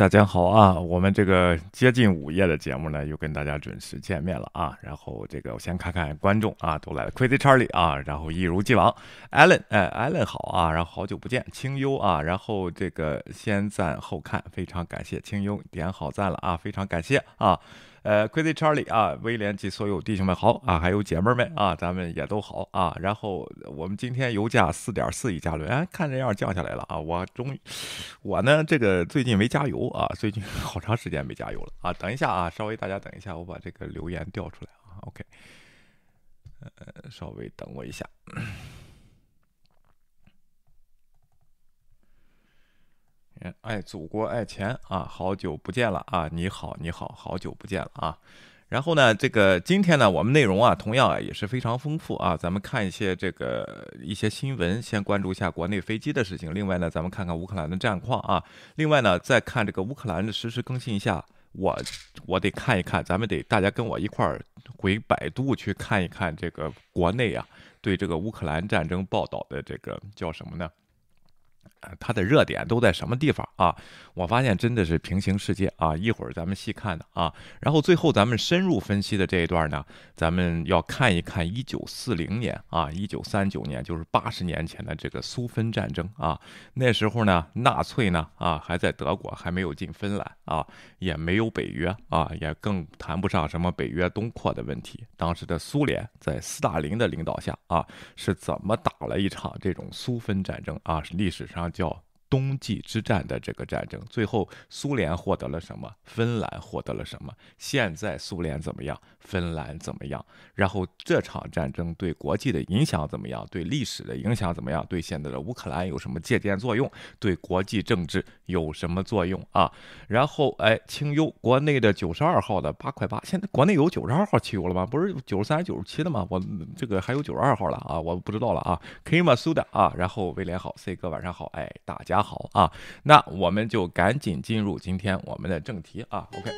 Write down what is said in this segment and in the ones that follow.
大家好啊！我们这个接近午夜的节目呢，又跟大家准时见面了啊。然后这个我先看看观众啊，都来了，Crazy Charlie 啊，然后一如既往，Allen 哎，Allen 好啊，然后好久不见，清幽啊，然后这个先赞后看，非常感谢清幽点好赞了啊，非常感谢啊。呃，Crazy Charlie 啊，威廉及所有弟兄们好啊，还有姐妹们啊，咱们也都好啊。然后我们今天油价四点四一加仑，哎，看这样降下来了啊。我终于，我呢这个最近没加油啊，最近 好长时间没加油了啊。等一下啊，稍微大家等一下，我把这个留言调出来啊。OK，呃，稍微等我一下。爱，祖国爱钱啊！好久不见了啊！你好，你好，好久不见了啊！然后呢，这个今天呢，我们内容啊，同样啊也是非常丰富啊。咱们看一些这个一些新闻，先关注一下国内飞机的事情。另外呢，咱们看看乌克兰的战况啊。另外呢，再看这个乌克兰的实时更新一下。我我得看一看，咱们得大家跟我一块儿回百度去看一看这个国内啊对这个乌克兰战争报道的这个叫什么呢？它的热点都在什么地方啊？我发现真的是平行世界啊！一会儿咱们细看的啊，然后最后咱们深入分析的这一段呢，咱们要看一看一九四零年啊，一九三九年，就是八十年前的这个苏芬战争啊。那时候呢，纳粹呢啊还在德国，还没有进芬兰啊，也没有北约啊，也更谈不上什么北约东扩的问题。当时的苏联在斯大林的领导下啊，是怎么打了一场这种苏芬战争啊？历史上。叫冬季之战的这个战争，最后苏联获得了什么？芬兰获得了什么？现在苏联怎么样？芬兰怎么样？然后这场战争对国际的影响怎么样？对历史的影响怎么样？对现在的乌克兰有什么借鉴作用？对国际政治有什么作用啊？然后哎，清幽国内的九十二号的八块八，现在国内有九十二号汽油了吗？不是九十三、九十七的吗？我这个还有九十二号了啊，我不知道了啊。Kima Suda 啊，然后威廉好，C 哥晚上好，哎，大家好啊。那我们就赶紧进入今天我们的正题啊。OK。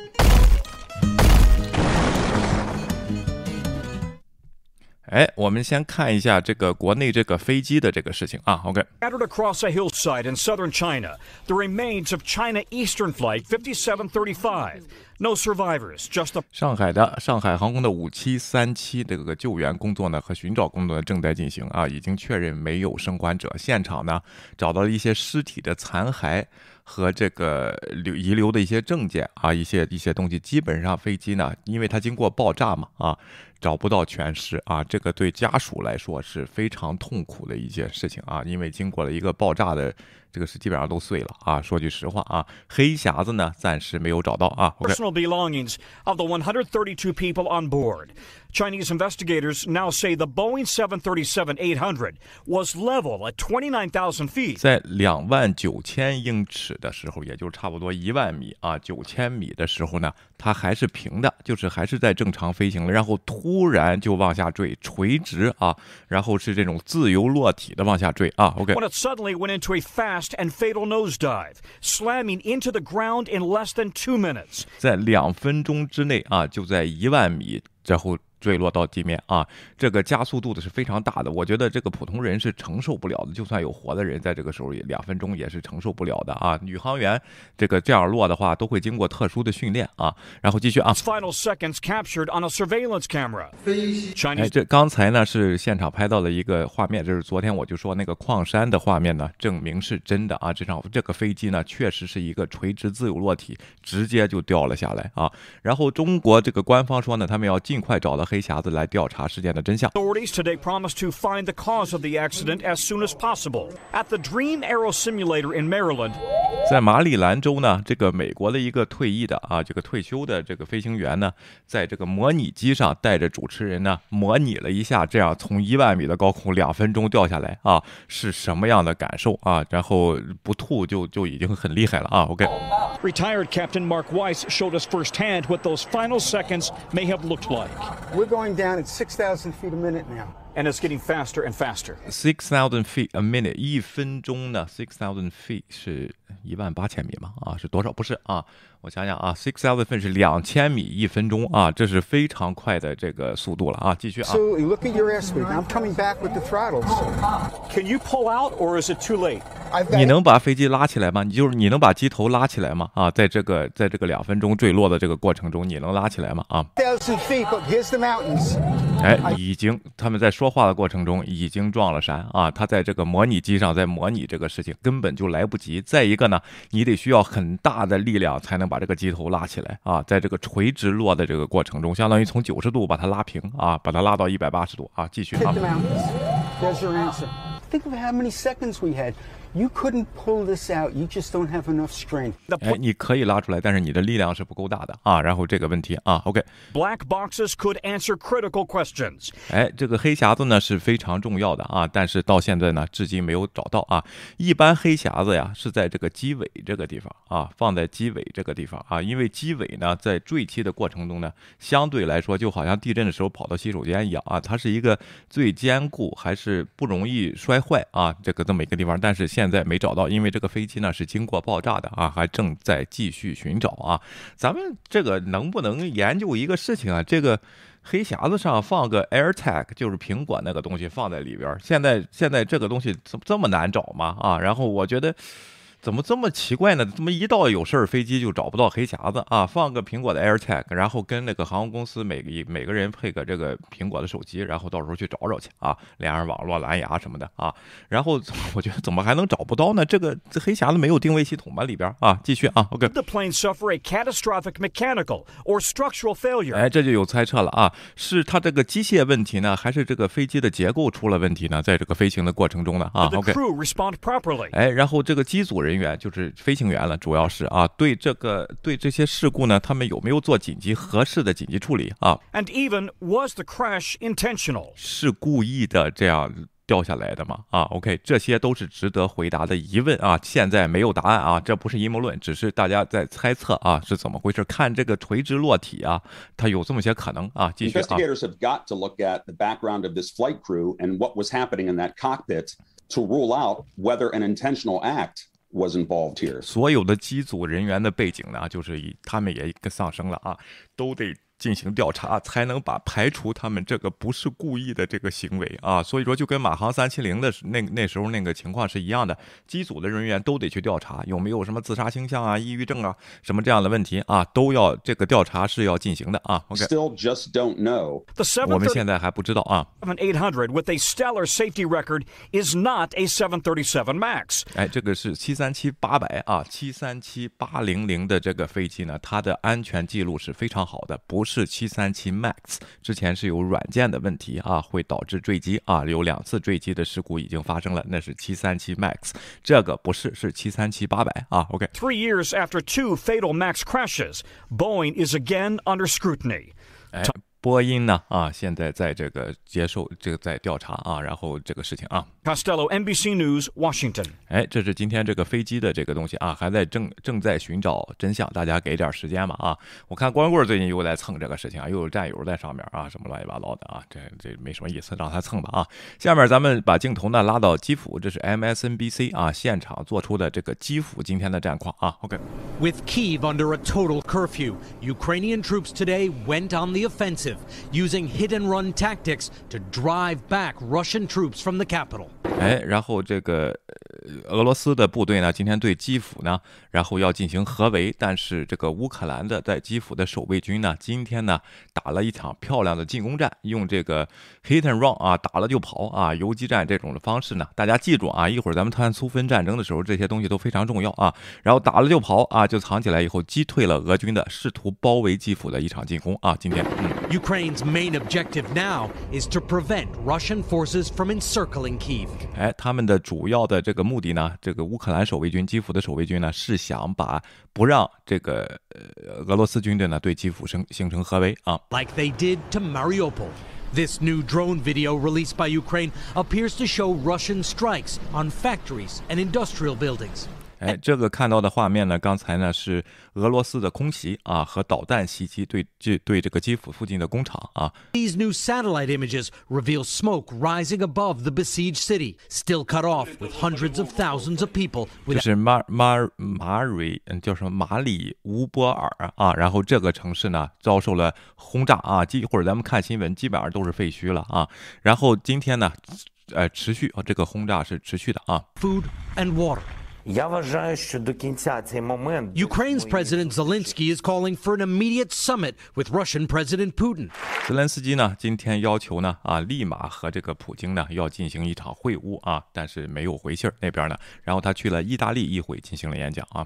哎，我们先看一下这个国内这个飞机的这个事情啊。OK。Scattered across a hillside in southern China, the remains of China Eastern Flight 5735. No survivors, just a. 上海的上海航空的五七三七这个救援工作呢和寻找工作正在进行啊，已经确认没有生还者。现场呢找到了一些尸体的残骸和这个留遗留的一些证件啊，一些一些东西。基本上飞机呢，因为它经过爆炸嘛啊。找不到全尸啊，这个对家属来说是非常痛苦的一件事情啊，因为经过了一个爆炸的，这个是基本上都碎了啊。说句实话啊，黑匣子呢暂时没有找到啊。Personal belongings of the 132 people on board. Chinese investigators now say the Boeing 737-800 was level at 29,000 feet. 在两万九千英尺的时候，也就是差不多一万米啊，九千米的时候呢，它还是平的，就是还是在正常飞行了，然后突。突然就往下坠，垂直啊，然后是这种自由落体的往下坠啊。OK。When it suddenly went into a fast and fatal nosedive, slamming into the ground in less than two minutes。在两分钟之内啊，就在一万米之后。 坠落到地面啊，这个加速度的是非常大的，我觉得这个普通人是承受不了的，就算有活的人在这个时候也两分钟也是承受不了的啊。宇航员这个这样落的话，都会经过特殊的训练啊。然后继续啊。Final seconds captured on a surveillance camera。哎，这刚才呢是现场拍到的一个画面，就是昨天我就说那个矿山的画面呢，证明是真的啊。这场这个飞机呢确实是一个垂直自由落体，直接就掉了下来啊。然后中国这个官方说呢，他们要尽快找到。黑匣子来调查事件的真相。Authorities today promised to find the cause of the accident as soon as possible. At the Dream Aero Simulator in Maryland，在马里兰州呢，这个美国的一个退役的啊，这个退休的这个飞行员呢，在这个模拟机上带着主持人呢，模拟了一下这样从一万米的高空两分钟掉下来啊，是什么样的感受啊？然后不吐就就已经很厉害了啊。OK。Retired Captain Mark Weiss showed us firsthand what those final seconds may have looked like. We're going down at 6,000 feet a minute now. and it's getting faster and faster. Six thousand feet a minute，一分钟呢？Six thousand feet 是 一万八千米嘛，啊，是多少？不是啊，我想想啊，six thousand 是两千米一分钟啊，这是非常快的这个速度了啊，继续啊。So you look your ass I'm coming back with the throttles. Can you pull out or is it too late? 你能把飞机拉起来吗？你就是你能把机头拉起来吗？啊，在这个在这个两分钟坠落的这个过程中，你能拉起来吗？啊，thousand feet here's the mountains. 哎，已经他们在说话的过程中已经撞了山啊，他在这个模拟机上在模拟这个事情，根本就来不及。再一个。呢，你得需要很大的力量才能把这个机头拉起来啊！在这个垂直落的这个过程中，相当于从九十度把它拉平啊，把它拉到一百八十度啊，继续啊 the。mountains. There's your answer. Think of how many seconds we had. You couldn't pull this out. You just don't have enough strength. The 哎，你可以拉出来，但是你的力量是不够大的啊。然后这个问题啊，OK，black boxes could answer critical questions. 哎，这个黑匣子呢是非常重要的啊，但是到现在呢，至今没有找到啊。一般黑匣子呀是在这个机尾这个地方啊，放在机尾这个地方啊，因为机尾呢在坠机的过程中呢，相对来说就好像地震的时候跑到洗手间一样啊，它是一个最坚固还是不容易摔坏啊，这个这么一个地方，但是现现在没找到，因为这个飞机呢是经过爆炸的啊，还正在继续寻找啊。咱们这个能不能研究一个事情啊？这个。黑匣子上放个 AirTag，就是苹果那个东西放在里边。现在现在这个东西这这么难找吗？啊，然后我觉得怎么这么奇怪呢？怎么一到有事儿，飞机就找不到黑匣子啊？放个苹果的 AirTag，然后跟那个航空公司每个一每个人配个这个苹果的手机，然后到时候去找找去啊，连上网络、蓝牙什么的啊。然后我觉得怎么还能找不到呢？这个这黑匣子没有定位系统吧？里边儿啊？继续啊，OK。The plane suffer a catastrophic mechanical or structural failure? 哎，这就有猜测了啊，是它这个机械问题呢，还是这个飞机的结构出了问题呢？在这个飞行的过程中呢，啊 Did the，OK，crew respond properly? 哎，然后这个机组人员就是飞行员了，主要是啊，对这个对这些事故呢，他们有没有做紧急合适的紧急处理啊？And even, was the crash intentional? 是故意的这样掉下来的吗？啊，OK，这些都是值得回答的疑问啊，现在没有答案啊，这不是阴谋论，只是大家在猜测啊，是怎么回事？看这个垂直落体啊，它有这么些可能啊，继续啊。Investigators have got to look at the background of this flight crew and what was happening in that cockpit to rule out whether an intentional act was involved here. 所有的机组人员的背景呢，就是以他们也跟上升了啊，都得进行调查，才能把排除他们这个不是故意的这个行为啊。所以说，就跟马航三七零的那那时候那个情况是一样的，机组的人员都得去调查有没有什么自杀倾向啊、抑郁症啊什么这样的问题啊，都要这个调查是要进行的啊。OK，Still just don't know. The 我们现在还不知道啊。800 with a stellar safety record is not a 737 MAX. 哎，这个是七三七八百啊，七三七八零零的这个飞机呢，它的安全记录是非常好的，不是七三七 MAX。之前是有软件的问题啊，会导致坠机啊，有两次坠机的事故已经发生了，那是七三七 MAX，这个不是，是七三七八百啊。OK，Three years after two fatal MAX crashes, Boeing is again under scrutiny. 哎，波音呢啊，现在在这个接受这个在调查啊，然后这个事情啊，Costello, NBC News, Washington. 哎，这是今天这个飞机的这个东西啊，还在正正在寻找真相，大家给点时间吧啊！我看光棍最近又在蹭这个事情啊，又有战友在上面啊，什么乱七八糟的啊，这这没什么意思，让他蹭吧啊！下面咱们把镜头呢拉到基辅，这是 MSNBC 啊现场做出的这个基辅今天的战况啊。OK，With Kiev under a total curfew, Ukrainian troops today went on the offensive, using hit and run tactics to drive back Russian troops from the capital. 哎，然后这个呃 俄罗斯的部队呢，今天对基辅呢，然后要进行合围，但是这个乌克兰的在基辅的守卫军呢，今天呢打了一场漂亮的进攻战，用这个 hit and run 啊，打了就跑啊，游击战这种的方式呢，大家记住啊，一会儿咱们谈苏芬战争的时候，这些东西都非常重要啊。然后打了就跑啊，就藏起来以后，击退了俄军的试图包围基辅的一场进攻啊。今天，嗯。Ukraine's main objective now is to prevent Russian forces from encircling Kiev. 哎，他们的主要的这个目的呢，这个乌克兰守卫军、基辅的守卫军呢，是想把不让这个呃俄罗斯军队呢对基辅形形成合围啊。 like they did to Mariupol. This new drone video released by Ukraine appears to show Russian strikes on factories and industrial buildings. 哎，这个看到的画面呢，刚才呢是俄罗斯的空袭啊和导弹袭击对这对这个基辅附近的工厂啊。These new satellite images reveal smoke rising above the besieged city, still cut off with hundreds of thousands of people. 这是马马马瑞，嗯，叫什么马里乌波尔啊？然后这个城市呢遭受了轰炸啊，基或者咱们看新闻，基本上都是废墟了啊。然后今天呢，呃，持续啊，这个轰炸是持续的啊。Food and water. Ukraine's President Zelensky is calling for an immediate summit with Russian President Putin. 泽连斯基呢，今天要求呢，啊，立马和这个普京呢要进行一场会晤啊，但是没有回信儿那边呢。然后他去了意大利议会进行了演讲啊。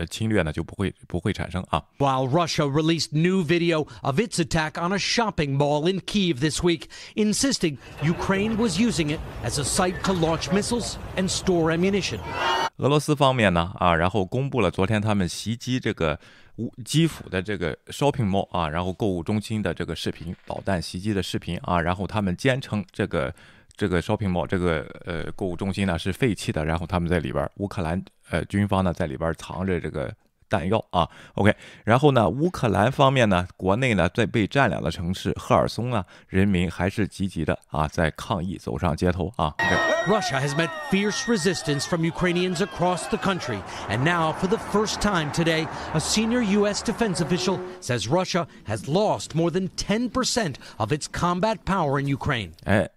呃侵略呢就不会不会产生啊。While Russia released new video of its attack on a shopping mall in Kiev this week, insisting Ukraine was using it as a site to launch missiles and store ammunition. 俄罗斯方面呢啊，然后公布了昨天他们袭击这个乌基辅的这个 shopping mall 啊，然后购物中心的这个视频，导弹袭击的视频啊，然后他们坚称这个。这个 shopping mall 这个呃购物中心呢是废弃的，然后他们在里边，乌克兰呃军方呢在里边藏着这个。弹药啊，OK，然后呢，乌克兰方面呢，国内呢，在被占领的城市赫尔松啊，人民还是积极的啊，在抗议，走上街头啊。Russia has met fierce resistance from Ukrainians across the country, and now, for the first time today, a senior U.S. defense official says Russia has lost more than 10% of its combat power in Ukraine. 哎。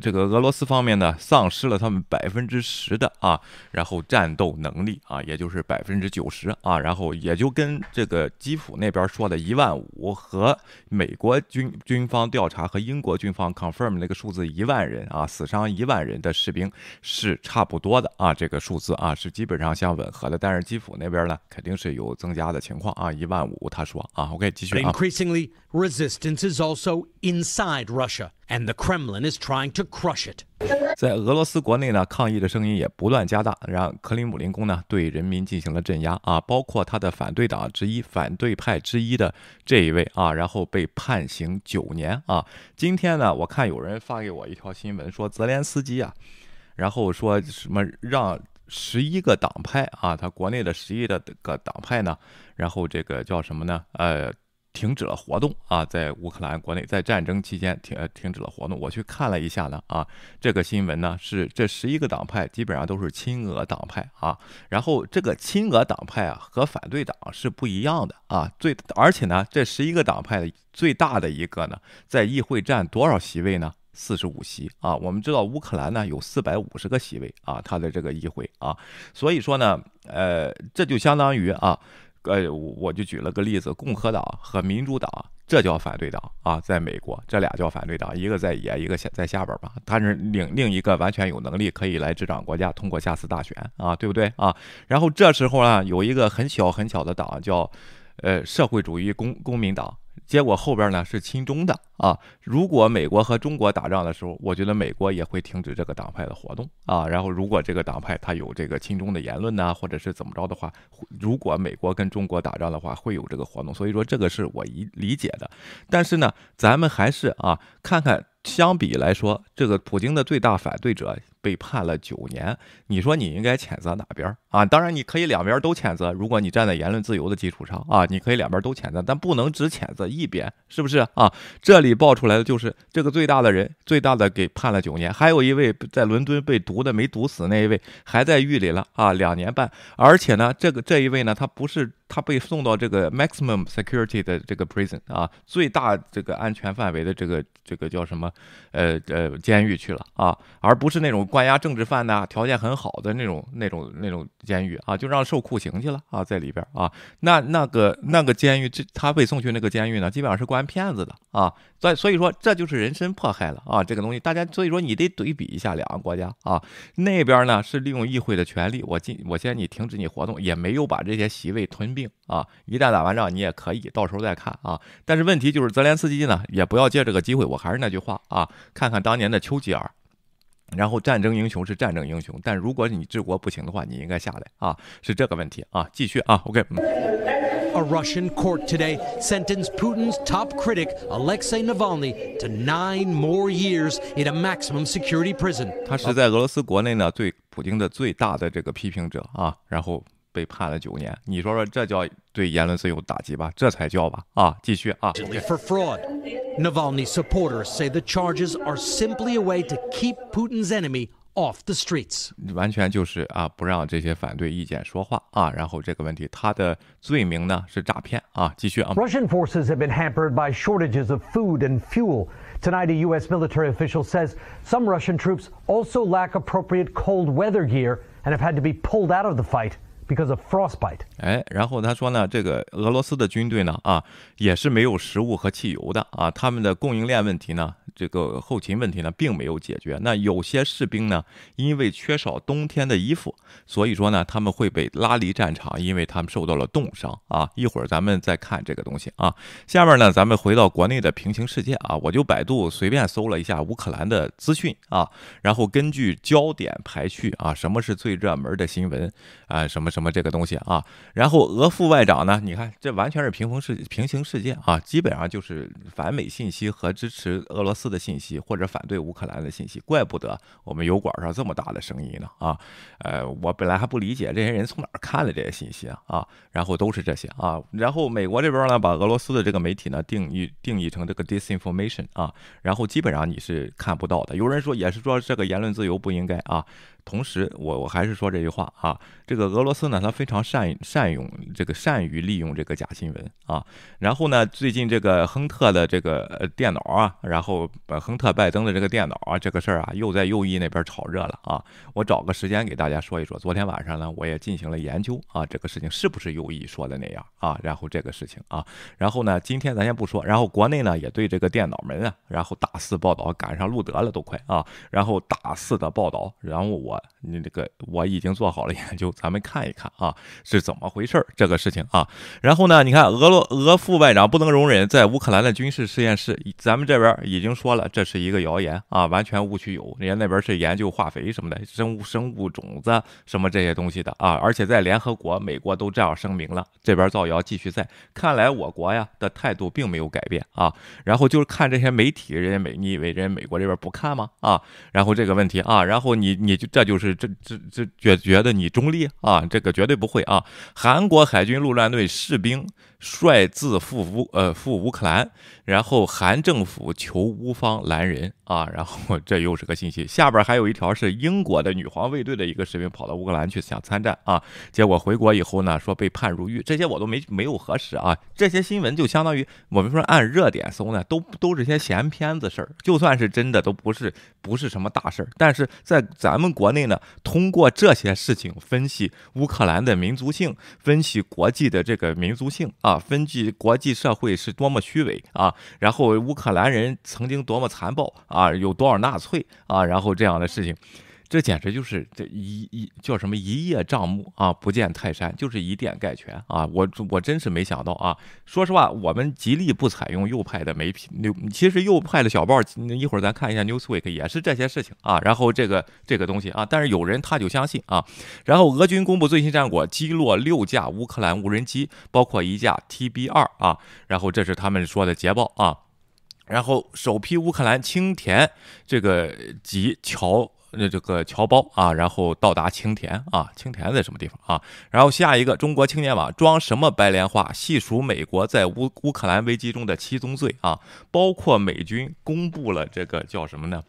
这个俄罗斯方面呢，丧失了他们百分之十的啊，然后战斗能力啊，也就是百分之九十啊，然后也就跟这个基辅那边说的一万五和美国军军方调查和英国军方 confirm 那个数字一万人啊，死伤一万人的士兵是差不多的啊，这个数字啊是基本上相吻合的，但是基辅那边呢肯定是有增加的情况啊，一万五他说啊，OK 继续啊。Resistance is also inside Russia. and the Kremlin is trying to crush it. 在俄罗斯国内呢，抗议的声音也不断加大，让克里姆林宫呢对人民进行了镇压啊，包括他的反对党之一、反对派之一的这一位啊，然后被判刑九年啊。今天呢，我看有人发给我一条新闻，说泽连斯基啊，然后说什么让十一个党派啊，他国内的十一的个党派呢，然后这个叫什么呢？呃。停止了活动啊，在乌克兰国内，在战争期间停停止了活动。我去看了一下呢，啊，这个新闻呢是这十一个党派基本上都是亲俄党派啊。然后这个亲俄党派啊和反对党是不一样的啊。最而且呢，这十一个党派的最大的一个呢，在议会占多少席位呢？四十五席啊。我们知道乌克兰呢有四百五十个席位啊，它的这个议会啊，所以说呢，呃，这就相当于啊。呃，我我就举了个例子，共和党和民主党，这叫反对党啊，在美国，这俩叫反对党，一个在野，一个在下边吧。但是另另一个完全有能力可以来执掌国家，通过下次大选啊，对不对啊？然后这时候呢，有一个很小很小的党叫，呃，社会主义公公民党。结果后边呢是亲中的啊！如果美国和中国打仗的时候，我觉得美国也会停止这个党派的活动啊。然后如果这个党派他有这个亲中的言论呢，或者是怎么着的话，如果美国跟中国打仗的话，会有这个活动。所以说这个是我一理解的。但是呢，咱们还是啊，看看相比来说，这个普京的最大反对者。被判了九年，你说你应该谴责哪边啊？当然你可以两边都谴责，如果你站在言论自由的基础上啊，你可以两边都谴责，但不能只谴责一边，是不是啊？这里爆出来的就是这个最大的人，最大的给判了九年，还有一位在伦敦被毒的没毒死那一位还在狱里了啊，两年半，而且呢，这个这一位呢，他不是。他被送到这个 maximum security 的这个 prison 啊，最大这个安全范围的这个这个叫什么？呃呃，监狱去了啊，而不是那种关押政治犯的条件很好的那种那种那种监狱啊，就让受酷刑去了啊，在里边啊，那那个那个监狱，这他被送去那个监狱呢，基本上是关骗子的啊。所所以说，这就是人身迫害了啊！这个东西，大家所以说你得对比一下两个国家啊。那边呢是利用议会的权利，我进我先你停止你活动，也没有把这些席位吞心病啊。一旦打完仗，你也可以到时候再看啊。但是问题就是，泽连斯基呢，也不要借这个机会。我还是那句话啊，看看当年的丘吉尔。然后战争英雄是战争英雄，但如果你治国不行的话，你应该下来啊，是这个问题啊。继续啊，OK。A Russian court today sentenced Putin's top critic Alexei Navalny to nine more years in a maximum security prison。他是在俄罗斯国内呢对普京的最大的这个批评者啊，然后被判了九年。你说说这叫对言论自由打击吧？这才叫吧啊！继续啊。For fraud, Navalny supporters say the charges are simply a way to keep Putin's enemy off the streets，完全就是啊，不让这些反对意见说话啊。然后这个问题，他的罪名呢是诈骗啊。继续啊。Russian forces have been hampered by shortages of food and fuel. Tonight, a U.S. military official says some Russian troops also lack appropriate cold weather gear and have had to be pulled out of the fight Because of frostbite. 哎，然后他说呢，这个俄罗斯的军队呢，啊，也是没有食物和汽油的啊，他们的供应链问题呢。这个后勤问题呢，并没有解决。那有些士兵呢，因为缺少冬天的衣服，所以说呢，他们会被拉离战场，因为他们受到了冻伤啊。一会儿咱们再看这个东西啊。下面呢，咱们回到国内的平行世界啊，我就百度随便搜了一下乌克兰的资讯啊，然后根据焦点排序啊，什么是最热门的新闻啊，什么什么这个东西啊。然后俄副外长呢，你看这完全是平行世平行世界啊，基本上就是反美信息和支持俄罗斯。的信息或者反对乌克兰的信息，怪不得我们油管上这么大的声音呢啊！呃，我本来还不理解这些人从哪儿看的这些信息啊啊！然后都是这些啊！然后美国这边呢，把俄罗斯的这个媒体呢定义定义成这个 disinformation 啊，然后基本上你是看不到的。有人说也是说这个言论自由不应该啊。同时，我我还是说这句话啊，这个俄罗斯呢，他非常善善用这个善于利用这个假新闻啊。然后呢，最近这个亨特的这个电脑啊，然后亨特拜登的这个电脑啊，这个事儿啊，又在右翼那边炒热了啊。我找个时间给大家说一说。昨天晚上呢，我也进行了研究啊，这个事情是不是右翼说的那样啊？然后这个事情啊，然后呢，今天咱先不说，然后国内呢也对这个电脑门啊，然后大肆报道，赶上路德了都快啊，然后大肆的报道，然后我。你这个我已经做好了研究，咱们看一看啊是怎么回事儿这个事情啊。然后呢，你看俄罗俄副外长不能容忍在乌克兰的军事实验室，咱们这边已经说了这是一个谣言啊，完全误区有。人家那边是研究化肥什么的，生物生物种子什么这些东西的啊。而且在联合国、美国都这样声明了，这边造谣继续在。看来我国呀的态度并没有改变啊。然后就是看这些媒体，人家美，你以为人家美国这边不看吗？啊，然后这个问题啊，然后你你就这就是。这这这觉觉得你中立啊？这个绝对不会啊！韩国海军陆战队士兵。率自赴乌呃赴乌克兰，然后韩政府求乌方拦人啊，然后这又是个信息。下边还有一条是英国的女皇卫队的一个士兵跑到乌克兰去想参战啊，结果回国以后呢说被判入狱。这些我都没没有核实啊，这些新闻就相当于我们说按热点搜呢，都都是些闲片子事儿，就算是真的都不是不是什么大事儿。但是在咱们国内呢，通过这些事情分析乌克兰的民族性，分析国际的这个民族性啊。分析国际社会是多么虚伪啊，然后乌克兰人曾经多么残暴啊，有多少纳粹啊，然后这样的事情。这简直就是这一一叫什么一叶障目啊，不见泰山，就是以点概全啊！我我真是没想到啊！说实话，我们极力不采用右派的媒体，其实右派的小报，一会儿咱看一下 Newsweek 也是这些事情啊。然后这个这个东西啊，但是有人他就相信啊。然后俄军公布最新战果，击落六架乌克兰无人机，包括一架 TB 二啊。然后这是他们说的捷报啊。然后首批乌克兰青田这个及桥。那这个侨胞啊，然后到达青田啊，青田在什么地方啊？然后下一个中国青年网装什么白莲花？细数美国在乌乌克兰危机中的七宗罪啊，包括美军公布了这个叫什么呢？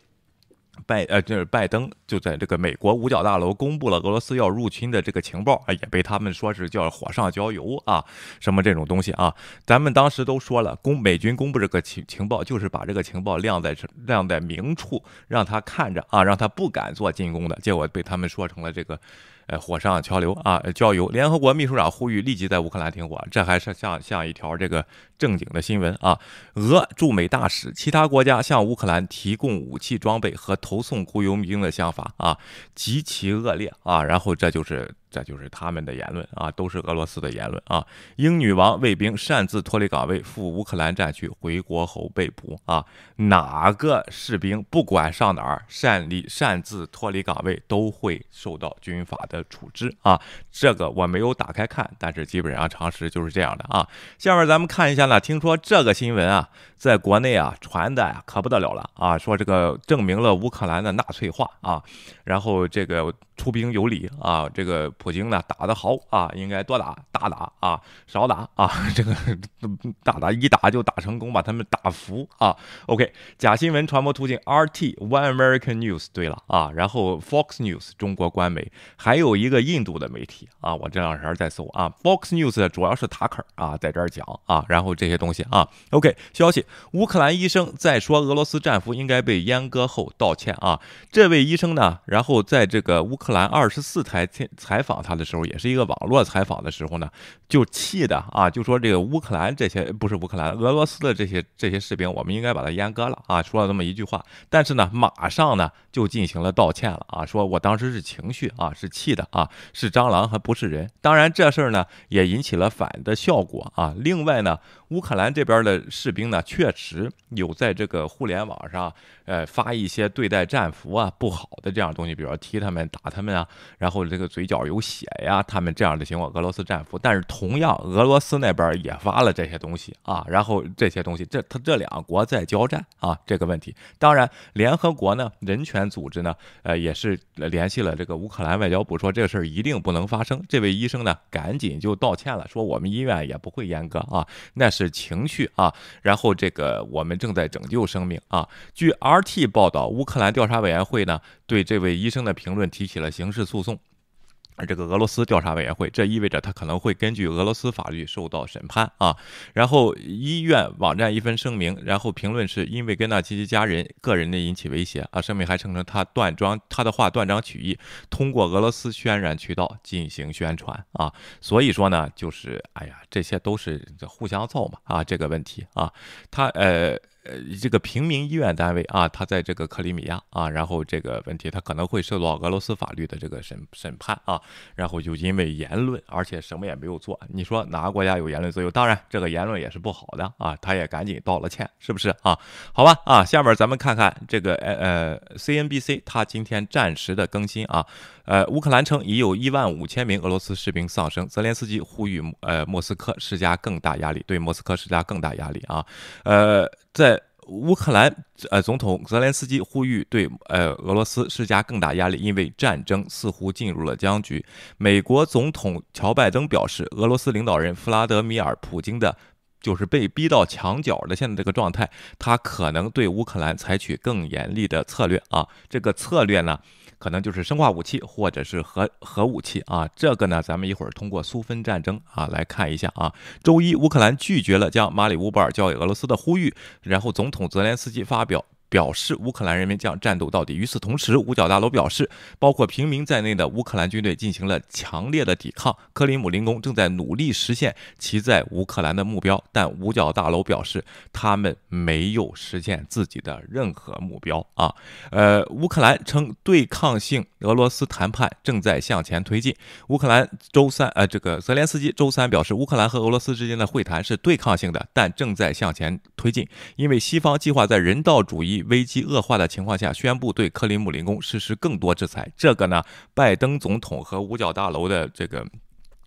拜呃，就是拜登就在这个美国五角大楼公布了俄罗斯要入侵的这个情报啊，也被他们说是叫火上浇油啊，什么这种东西啊？咱们当时都说了，公美军公布这个情情报，就是把这个情报亮在晾在明处，让他看着啊，让他不敢做进攻的，结果被他们说成了这个。呃，火上浇油啊，浇油！联合国秘书长呼吁立即在乌克兰停火，这还是像像一条这个正经的新闻啊。俄驻美大使，其他国家向乌克兰提供武器装备和投送雇佣兵的想法啊，极其恶劣啊。然后这就是。这就是他们的言论啊，都是俄罗斯的言论啊。英女王卫兵擅自脱离岗位赴乌克兰战区，回国后被捕啊。哪个士兵不管上哪儿擅离擅自脱离岗位，都会受到军法的处置啊。这个我没有打开看，但是基本上常识就是这样的啊。下面咱们看一下呢，听说这个新闻啊，在国内啊传的呀可不得了了啊，说这个证明了乌克兰的纳粹化啊，然后这个。出兵有礼啊，这个普京呢打得好啊，应该多打大打啊，少打啊，这个 大打一打就打成功，把他们打服啊。OK，假新闻传播途径 RT One American News 对了啊，然后 Fox News 中国官媒，还有一个印度的媒体啊，我这两天在搜啊，Fox News 主要是塔克啊在这儿讲啊，然后这些东西啊。OK，消息，乌克兰医生在说俄罗斯战俘应该被阉割后道歉啊，这位医生呢，然后在这个乌克。兰二十四台采访他的时候，也是一个网络采访的时候呢，就气的啊，就说这个乌克兰这些不是乌克兰，俄罗斯的这些这些士兵，我们应该把他阉割了啊，说了这么一句话。但是呢，马上呢就进行了道歉了啊，说我当时是情绪啊，是气的啊，是蟑螂还不是人。当然这事儿呢也引起了反的效果啊。另外呢，乌克兰这边的士兵呢，确实有在这个互联网上。呃，发一些对待战俘啊不好的这样东西，比如说踢他们、打他们啊，然后这个嘴角有血呀，他们这样的情况，俄罗斯战俘。但是同样，俄罗斯那边也发了这些东西啊，然后这些东西，这他这两国在交战啊，这个问题。当然，联合国呢，人权组织呢，呃，也是联系了这个乌克兰外交部，说这事儿一定不能发生。这位医生呢，赶紧就道歉了，说我们医院也不会阉割啊，那是情绪啊。然后这这个我们正在拯救生命啊。据 RT 报道，乌克兰调查委员会呢对这位医生的评论提起了刑事诉讼，而这个俄罗斯调查委员会，这意味着他可能会根据俄罗斯法律受到审判啊。然后医院网站一份声明，然后评论是因为跟纳奇奇家人个人的引起威胁啊。声明还声称他断章他的话断章取义，通过俄罗斯渲染渠道进行宣传啊。所以说呢，就是哎呀，这些都是互相造嘛啊，这个问题啊，他呃。呃，这个平民医院单位啊，他在这个克里米亚啊，然后这个问题他可能会受到俄罗斯法律的这个审审判啊，然后就因为言论，而且什么也没有做，你说哪个国家有言论自由？当然，这个言论也是不好的啊，他也赶紧道了歉，是不是啊？好吧啊，下面咱们看看这个呃呃，CNBC 他今天暂时的更新啊，呃，乌克兰称已有一万五千名俄罗斯士兵丧生，泽连斯基呼吁呃莫斯科施加更大压力，对莫斯科施加更大压力啊，呃。在乌克兰，呃，总统泽连斯基呼吁对呃俄罗斯施加更大压力，因为战争似乎进入了僵局。美国总统乔拜登表示，俄罗斯领导人弗拉德米尔·普京的，就是被逼到墙角的现在这个状态，他可能对乌克兰采取更严厉的策略啊。这个策略呢？可能就是生化武器或者是核核武器啊，这个呢，咱们一会儿通过苏芬战争啊来看一下啊。周一，乌克兰拒绝了将马里乌波尔交给俄罗斯的呼吁，然后总统泽连斯基发表。表示乌克兰人民将战斗到底。与此同时，五角大楼表示，包括平民在内的乌克兰军队进行了强烈的抵抗。克里姆林宫正在努力实现其在乌克兰的目标，但五角大楼表示他们没有实现自己的任何目标。啊，呃，乌克兰称对抗性俄罗斯谈判正在向前推进。乌克兰周三，呃，这个泽连斯基周三表示，乌克兰和俄罗斯之间的会谈是对抗性的，但正在向前推进，因为西方计划在人道主义。危机恶化的情况下，宣布对克里姆林宫实施更多制裁。这个呢，拜登总统和五角大楼的这个。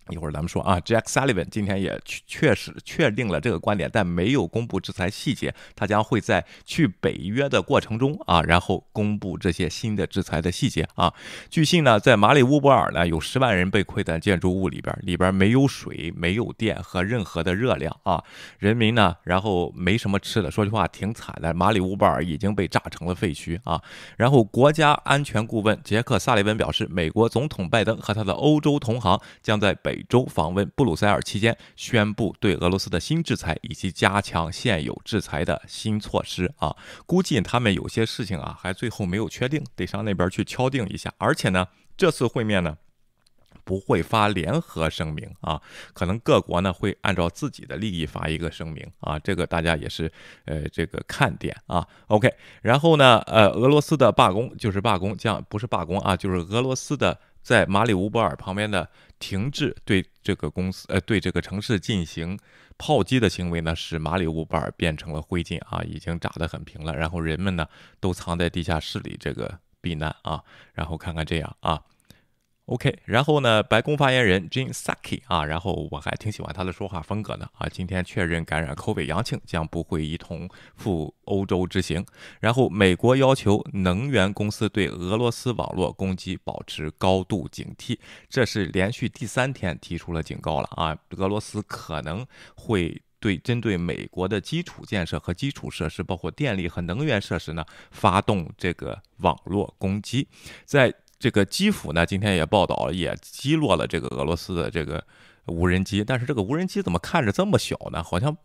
一会儿咱们说啊，Jack Sullivan 今天也确确实确定了这个观点，但没有公布制裁细节。他将会在去北约的过程中啊，然后公布这些新的制裁的细节啊。据信呢，在马里乌波尔呢，有十万人被困在建筑物里边，里边没有水、没有电和任何的热量啊。人民呢，然后没什么吃的，说句话挺惨的。马里乌波尔已经被炸成了废墟啊。然后，国家安全顾问杰克·萨利文表示，美国总统拜登和他的欧洲同行将在北。周访问布鲁塞尔期间，宣布对俄罗斯的新制裁以及加强现有制裁的新措施啊，估计他们有些事情啊，还最后没有确定，得上那边去敲定一下。而且呢，这次会面呢，不会发联合声明啊，可能各国呢会按照自己的利益发一个声明啊，这个大家也是呃这个看点啊。OK，然后呢，呃，俄罗斯的罢工就是罢工，将不是罢工啊，就是俄罗斯的。在马里乌波尔旁边的停滞对这个公司呃对这个城市进行炮击的行为呢，使马里乌波尔变成了灰烬啊，已经炸得很平了。然后人们呢都藏在地下室里这个避难啊。然后看看这样啊。OK，然后呢，白宫发言人 Jin Saki 啊，然后我还挺喜欢他的说话风格的啊。今天确认感染 COVID 阳性，将不会一同赴欧洲之行。然后美国要求能源公司对俄罗斯网络攻击保持高度警惕，这是连续第三天提出了警告了啊。俄罗斯可能会对针对美国的基础建设和基础设施，包括电力和能源设施呢，发动这个网络攻击，在。这个基辅呢，今天也报道也击落了这个俄罗斯的这个无人机，但是这个无人机怎么看着这么小呢？好像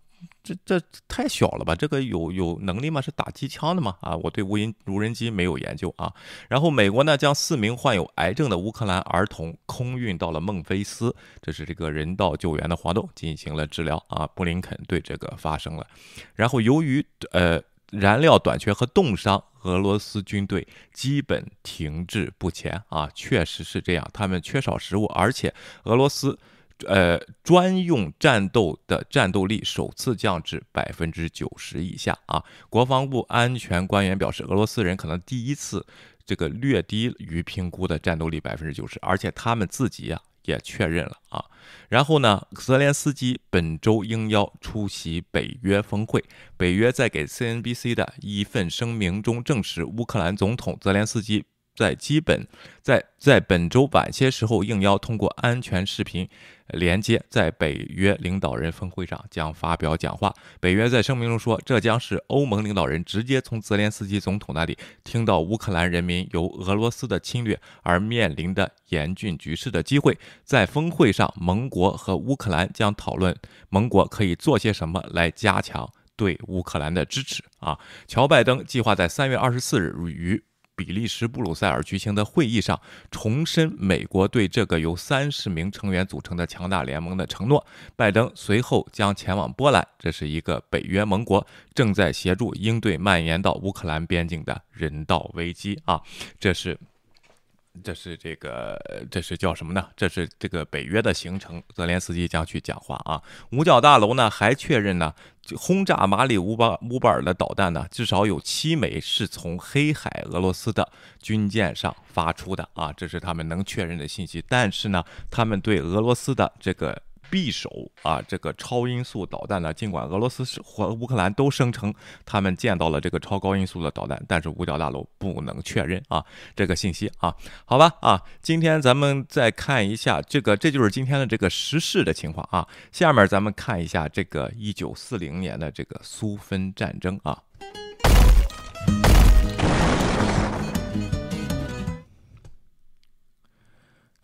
这这太小了吧？这个有有能力吗？是打机枪的吗？啊，我对无人无人机没有研究啊。然后美国呢，将四名患有癌症的乌克兰儿童空运到了孟菲斯，这是这个人道救援的活动，进行了治疗啊。布林肯对这个发生了，然后由于呃。燃料短缺和冻伤，俄罗斯军队基本停滞不前啊，确实是这样。他们缺少食物，而且俄罗斯，呃，专用战斗的战斗力首次降至百分之九十以下啊。国防部安全官员表示，俄罗斯人可能第一次这个略低于评估的战斗力百分之九十，而且他们自己呀。也确认了啊，然后呢，泽连斯基本周应邀出席北约峰会。北约在给 CNBC 的一份声明中证实，乌克兰总统泽连斯基。在基本在在本周晚些时候应邀通过安全视频连接，在北约领导人峰会上将发表讲话。北约在声明中说，这将是欧盟领导人直接从泽连斯基总统那里听到乌克兰人民由俄罗斯的侵略而面临的严峻局势的机会。在峰会上，盟国和乌克兰将讨论盟国可以做些什么来加强对乌克兰的支持。啊，乔拜登计划在三月二十四日与。比利时布鲁塞尔举行的会议上，重申美国对这个由三十名成员组成的强大联盟的承诺。拜登随后将前往波兰，这是一个北约盟国，正在协助应对蔓延到乌克兰边境的人道危机。啊，这是。这是这个，这是叫什么呢？这是这个北约的行程，泽连斯基将去讲话啊。五角大楼呢还确认呢，轰炸马里乌巴乌巴尔的导弹呢，至少有七枚是从黑海俄罗斯的军舰上发出的啊，这是他们能确认的信息。但是呢，他们对俄罗斯的这个。匕首啊，这个超音速导弹呢？尽管俄罗斯和乌克兰都声称他们见到了这个超高音速的导弹，但是五角大楼不能确认啊这个信息啊。好吧啊，今天咱们再看一下这个，这就是今天的这个时事的情况啊。下面咱们看一下这个一九四零年的这个苏芬战争啊。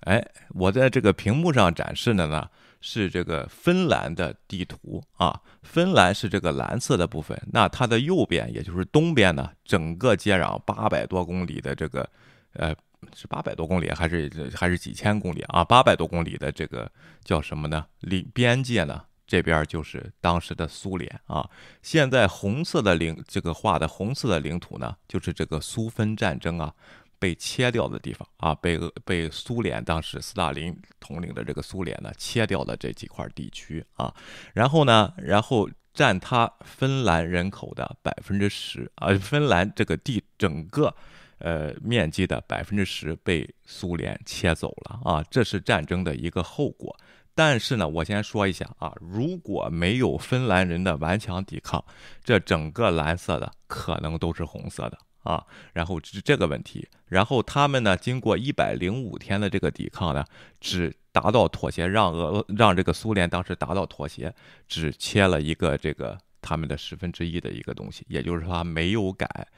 哎，我在这个屏幕上展示的呢。是这个芬兰的地图啊，芬兰是这个蓝色的部分，那它的右边也就是东边呢，整个接壤八百多公里的这个，呃，是八百多公里还是还是几千公里啊？八百多公里的这个叫什么呢？领边界呢？这边就是当时的苏联啊。现在红色的领这个画的红色的领土呢，就是这个苏芬战争啊。被切掉的地方啊，被被苏联当时斯大林统领的这个苏联呢切掉了这几块地区啊，然后呢，然后占他芬兰人口的百分之十啊，芬兰这个地整个呃面积的百分之十被苏联切走了啊，这是战争的一个后果。但是呢，我先说一下啊，如果没有芬兰人的顽强抵抗，这整个蓝色的可能都是红色的。啊，然后是这个问题，然后他们呢，经过一百零五天的这个抵抗呢，只达到妥协，让俄让这个苏联当时达到妥协，只切了一个这个他们的十分之一的一个东西，也就是说他没有改。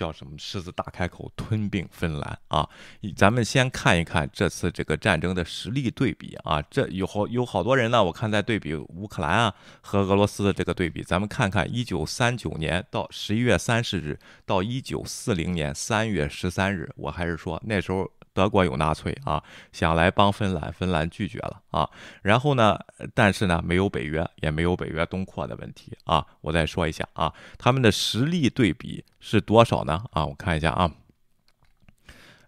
叫什么？狮子大开口吞并芬兰啊！咱们先看一看这次这个战争的实力对比啊！这有好有好多人呢，我看在对比乌克兰啊和俄罗斯的这个对比，咱们看看一九三九年到十一月三十日到一九四零年三月十三日，我还是说那时候。德国有纳粹啊，想来帮芬兰，芬兰拒绝了啊。然后呢，但是呢，没有北约，也没有北约东扩的问题啊。我再说一下啊，他们的实力对比是多少呢？啊，我看一下啊，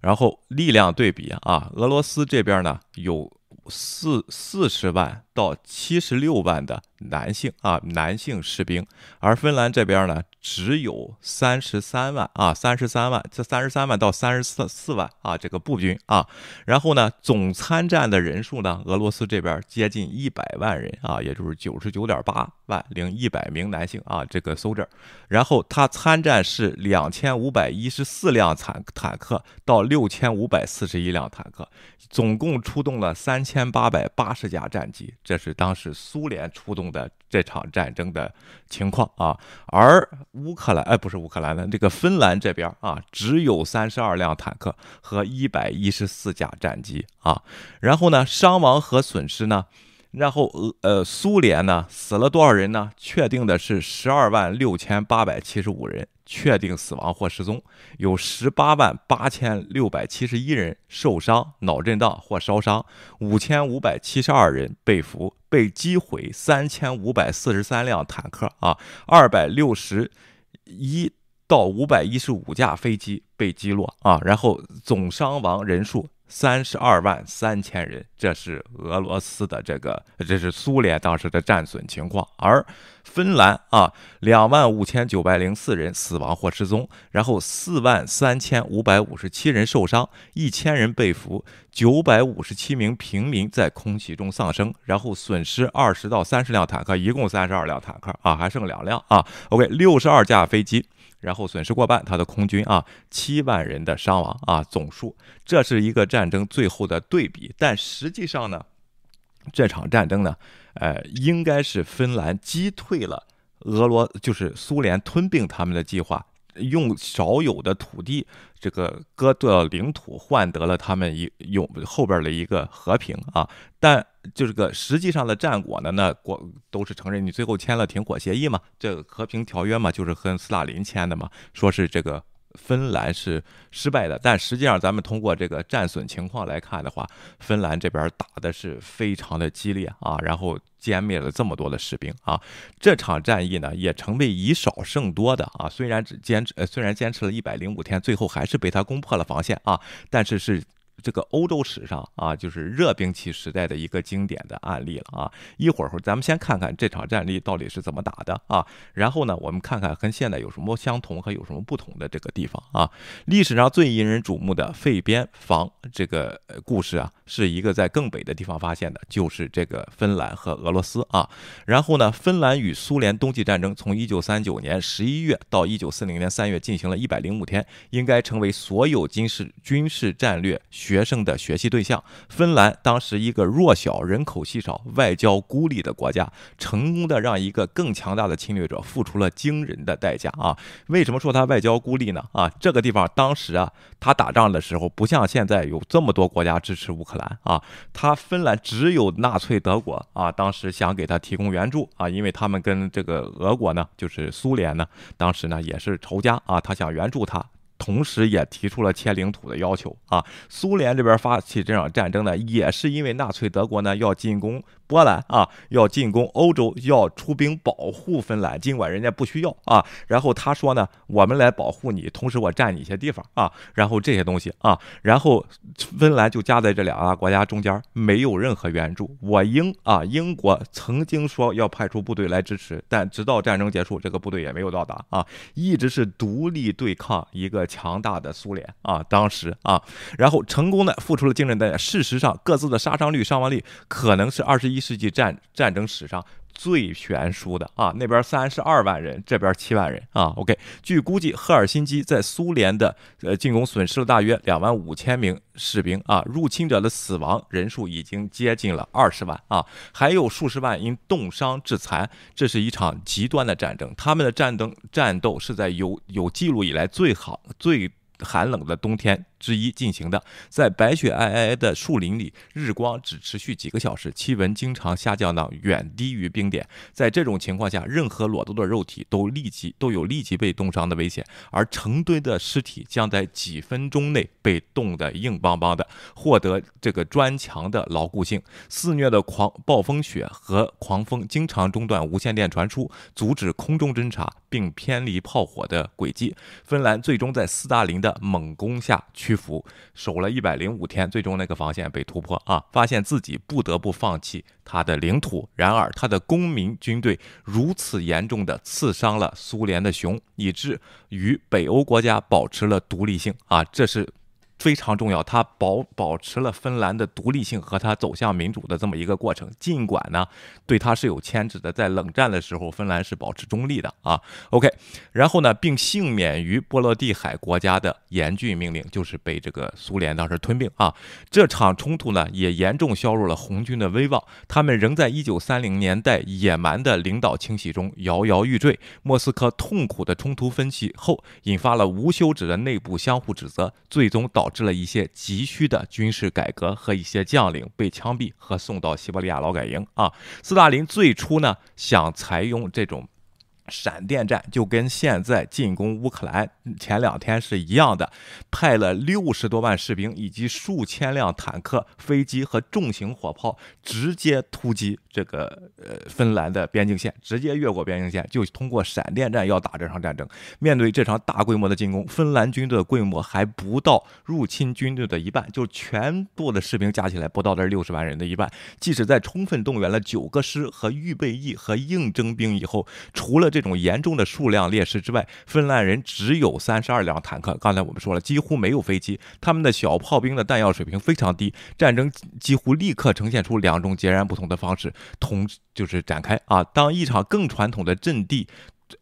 然后力量对比啊，俄罗斯这边呢有四四十万到七十六万的男性啊男性士兵，而芬兰这边呢只有三十三万啊三十三万，这三十三万到三十四四万啊这个步军啊，然后呢总参战的人数呢，俄罗斯这边接近一百万人啊，也就是九十九点八万零一百名男性啊这个 soldier，然后他参战是两千五百一十四辆坦坦克到六千五百四十一辆坦克，总共出动了三千八百八十架战机。这是当时苏联出动的这场战争的情况啊，而乌克兰哎不是乌克兰的这个芬兰这边啊，只有三十二辆坦克和一百一十四架战机啊，然后呢伤亡和损失呢？然后俄呃苏联呢死了多少人呢？确定的是十二万六千八百七十五人确定死亡或失踪，有十八万八千六百七十一人受伤脑震荡或烧伤，五千五百七十二人被俘，被击毁三千五百四十三辆坦克啊，二百六十一到五百一十五架飞机被击落啊，然后总伤亡人数。三十二万三千人，这是俄罗斯的这个，这是苏联当时的战损情况。而芬兰啊，两万五千九百零四人死亡或失踪，然后四万三千五百五十七人受伤，一千人被俘，九百五十七名平民在空袭中丧生，然后损失二十到三十辆坦克，一共三十二辆坦克啊，还剩两辆啊。OK，六十二架飞机。然后损失过半，他的空军啊，七万人的伤亡啊，总数，这是一个战争最后的对比。但实际上呢，这场战争呢，呃，应该是芬兰击退了俄罗，就是苏联吞并他们的计划。用少有的土地，这个割的领土换得了他们一有后边的一个和平啊，但就是个实际上的战果呢，那国都是承认你最后签了停火协议嘛，这和平条约嘛，就是跟斯大林签的嘛，说是这个。芬兰是失败的，但实际上咱们通过这个战损情况来看的话，芬兰这边打的是非常的激烈啊，然后歼灭了这么多的士兵啊，这场战役呢也成为以少胜多的啊，虽然只坚持呃虽然坚持了一百零五天，最后还是被他攻破了防线啊，但是是。这个欧洲史上啊，就是热兵器时代的一个经典的案例了啊！一会儿咱们先看看这场战役到底是怎么打的啊，然后呢，我们看看跟现在有什么相同和有什么不同的这个地方啊。历史上最引人瞩目的废边防这个故事啊，是一个在更北的地方发现的，就是这个芬兰和俄罗斯啊。然后呢，芬兰与苏联冬季战争从1939年11月到1940年3月进行了一百零五天，应该成为所有军事军事战略。学生的学习对象，芬兰当时一个弱小、人口稀少、外交孤立的国家，成功的让一个更强大的侵略者付出了惊人的代价啊！为什么说他外交孤立呢？啊，这个地方当时啊，他打仗的时候不像现在有这么多国家支持乌克兰啊，他芬兰只有纳粹德国啊，当时想给他提供援助啊，因为他们跟这个俄国呢，就是苏联呢，当时呢也是仇家啊，他想援助他。同时也提出了迁领土的要求啊！苏联这边发起这场战争呢，也是因为纳粹德国呢要进攻。波兰啊，要进攻欧洲，要出兵保护芬兰，尽管人家不需要啊。然后他说呢，我们来保护你，同时我占你一些地方啊。然后这些东西啊，然后芬兰就夹在这两大国家中间，没有任何援助。我英啊，英国曾经说要派出部队来支持，但直到战争结束，这个部队也没有到达啊，一直是独立对抗一个强大的苏联啊。当时啊，然后成功的付出了惊人代价。事实上，各自的杀伤率、伤亡率可能是二十一。世纪战战争史上最悬殊的啊，那边三十二万人，这边七万人啊。OK，据估计，赫尔辛基在苏联的呃进攻损失了大约两万五千名士兵啊，入侵者的死亡人数已经接近了二十万啊，还有数十万因冻伤致残。这是一场极端的战争，他们的战争战斗是在有有记录以来最好最寒冷的冬天。之一进行的，在白雪皑皑的树林里，日光只持续几个小时，气温经常下降到远低于冰点。在这种情况下，任何裸露的肉体都立即都有立即被冻伤的危险，而成堆的尸体将在几分钟内被冻得硬邦邦的，获得这个砖墙的牢固性。肆虐的狂暴风雪和狂风经常中断无线电传输，阻止空中侦察，并偏离炮火的轨迹。芬兰最终在斯大林的猛攻下。屈服，守了一百零五天，最终那个防线被突破啊，发现自己不得不放弃他的领土。然而，他的公民军队如此严重的刺伤了苏联的熊，以至于北欧国家保持了独立性啊，这是。非常重要，它保保持了芬兰的独立性和它走向民主的这么一个过程。尽管呢，对它是有牵制的，在冷战的时候，芬兰是保持中立的啊。OK，然后呢，并幸免于波罗的海国家的严峻命令，就是被这个苏联当时吞并啊。这场冲突呢，也严重削弱了红军的威望，他们仍在一九三零年代野蛮的领导清洗中摇摇欲坠。莫斯科痛苦的冲突分析后，引发了无休止的内部相互指责，最终导。致了一些急需的军事改革和一些将领被枪毙和送到西伯利亚劳改营啊。斯大林最初呢想采用这种。闪电战就跟现在进攻乌克兰前两天是一样的，派了六十多万士兵以及数千辆坦克、飞机和重型火炮，直接突击这个呃芬兰的边境线，直接越过边境线，就通过闪电战要打这场战争。面对这场大规模的进攻，芬兰军队的规模还不到入侵军队的一半，就全部的士兵加起来不到这六十万人的一半。即使在充分动员了九个师和预备役和应征兵以后，除了这种严重的数量劣势之外，芬兰人只有三十二辆坦克。刚才我们说了，几乎没有飞机，他们的小炮兵的弹药水平非常低。战争几乎立刻呈现出两种截然不同的方式，同就是展开啊。当一场更传统的阵地。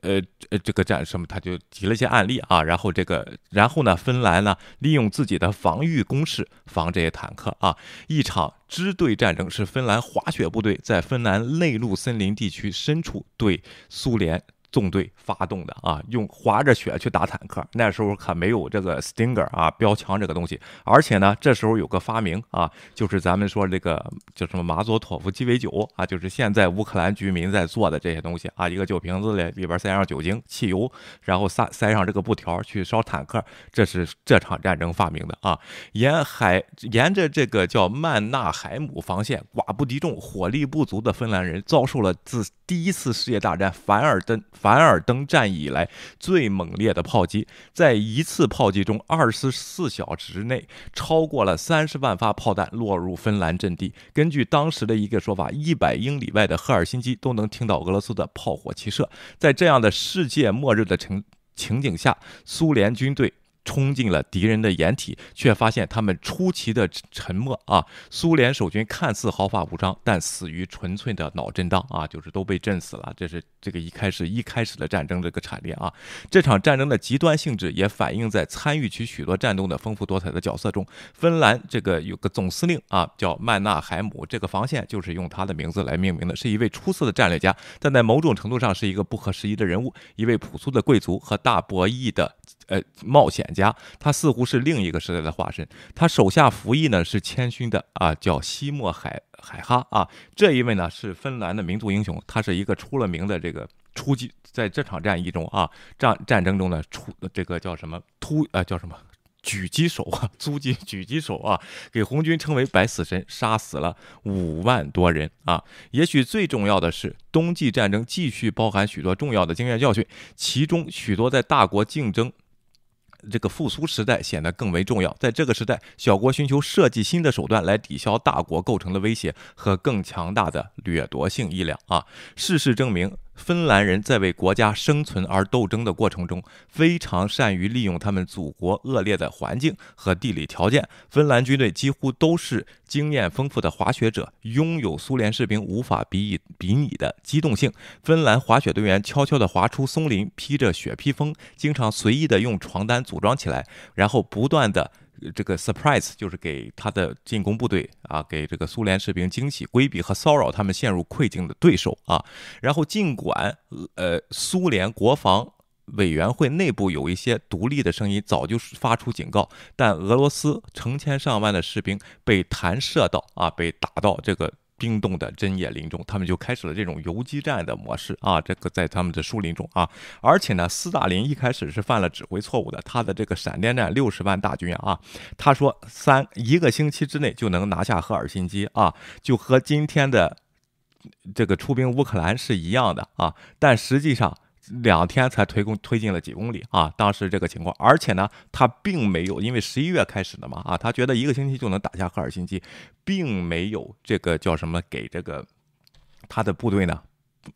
呃呃，这个战什么，他就提了一些案例啊，然后这个，然后呢，芬兰呢，利用自己的防御工事防这些坦克啊，一场支队战争是芬兰滑雪部队在芬兰内陆森林地区深处对苏联。纵队发动的啊，用滑着雪去打坦克，那时候可没有这个 Stinger 啊标枪这个东西，而且呢，这时候有个发明啊，就是咱们说这个叫什么马佐托夫鸡尾酒啊，就是现在乌克兰居民在做的这些东西啊，一个酒瓶子里里边塞上酒精、汽油，然后塞塞上这个布条去烧坦克，这是这场战争发明的啊。沿海沿着这个叫曼纳海姆防线，寡不敌众，火力不足的芬兰人遭受了自第一次世界大战凡尔登。凡尔登战役以来最猛烈的炮击，在一次炮击中，二十四小时内超过了三十万发炮弹落入芬兰阵地。根据当时的一个说法，一百英里外的赫尔辛基都能听到俄罗斯的炮火齐射。在这样的世界末日的情情景下，苏联军队。冲进了敌人的掩体，却发现他们出奇的沉默啊！苏联守军看似毫发无伤，但死于纯粹的脑震荡啊！就是都被震死了。这是这个一开始一开始的战争这个惨烈啊！这场战争的极端性质也反映在参与其许多战斗的丰富多彩的角色中。芬兰这个有个总司令啊，叫曼纳海姆，这个防线就是用他的名字来命名的，是一位出色的战略家，但在某种程度上是一个不合时宜的人物，一位朴素的贵族和大博弈的。呃，冒险家，他似乎是另一个时代的化身。他手下服役呢是谦逊的啊，叫西莫海海哈啊。这一位呢是芬兰的民族英雄，他是一个出了名的这个出击，在这场战役中啊，战战争中呢出这个叫什么突呃叫什么狙击手啊，突击狙击手啊，给红军称为白死神，杀死了五万多人啊。也许最重要的是，冬季战争继续包含许多重要的经验教训，其中许多在大国竞争。这个复苏时代显得更为重要。在这个时代，小国寻求设计新的手段来抵消大国构成的威胁和更强大的掠夺性力量啊！事实证明。芬兰人在为国家生存而斗争的过程中，非常善于利用他们祖国恶劣的环境和地理条件。芬兰军队几乎都是经验丰富的滑雪者，拥有苏联士兵无法比拟比拟的机动性。芬兰滑雪队员悄悄地滑出松林，披着雪披风，经常随意地用床单组装起来，然后不断地。这个 surprise 就是给他的进攻部队啊，给这个苏联士兵惊喜，规避和骚扰他们陷入困境的对手啊。然后尽管呃苏联国防委员会内部有一些独立的声音，早就发出警告，但俄罗斯成千上万的士兵被弹射到啊，被打到这个。冰冻的针叶林中，他们就开始了这种游击战的模式啊！这个在他们的树林中啊，而且呢，斯大林一开始是犯了指挥错误的。他的这个闪电战六十万大军啊，他说三一个星期之内就能拿下赫尔辛基啊，就和今天的这个出兵乌克兰是一样的啊。但实际上两天才推公推进了几公里啊！当时这个情况，而且呢，他并没有因为十一月开始的嘛啊，他觉得一个星期就能打下赫尔辛基，并没有这个叫什么给这个他的部队呢。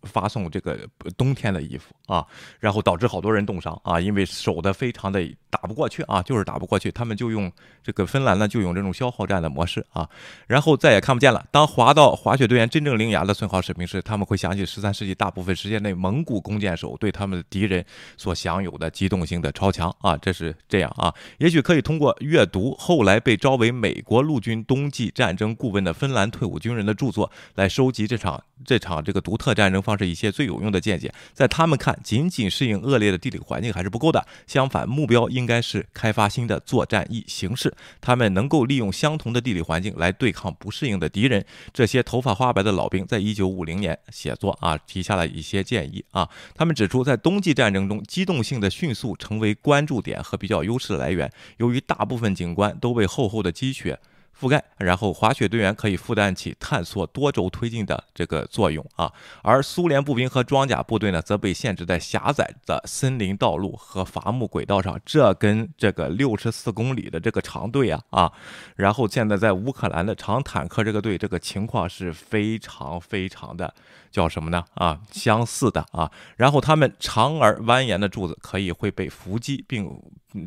发送这个冬天的衣服啊，然后导致好多人冻伤啊，因为守的非常的打不过去啊，就是打不过去，他们就用这个芬兰呢，就用这种消耗战的模式啊，然后再也看不见了。当滑到滑雪队员真正伶牙的损耗水平时，他们会想起十三世纪大部分时间内蒙古弓箭手对他们的敌人所享有的机动性的超强啊，这是这样啊。也许可以通过阅读后来被招为美国陆军冬季战争顾问的芬兰退伍军人的著作，来收集这场这场这个独特战。能方式一些最有用的见解，在他们看，仅仅适应恶劣的地理环境还是不够的。相反，目标应该是开发新的作战意形式。他们能够利用相同的地理环境来对抗不适应的敌人。这些头发花白的老兵在一九五零年写作啊，提下了一些建议啊。他们指出，在冬季战争中，机动性的迅速成为关注点和比较优势的来源。由于大部分景观都被厚厚的积雪。覆盖，然后滑雪队员可以负担起探索多轴推进的这个作用啊，而苏联步兵和装甲部队呢，则被限制在狭窄的森林道路和伐木轨道上，这跟这个六十四公里的这个长队啊啊，然后现在在乌克兰的长坦克这个队，这个情况是非常非常的。叫什么呢？啊，相似的啊，然后他们长而蜿蜒的柱子可以会被伏击，并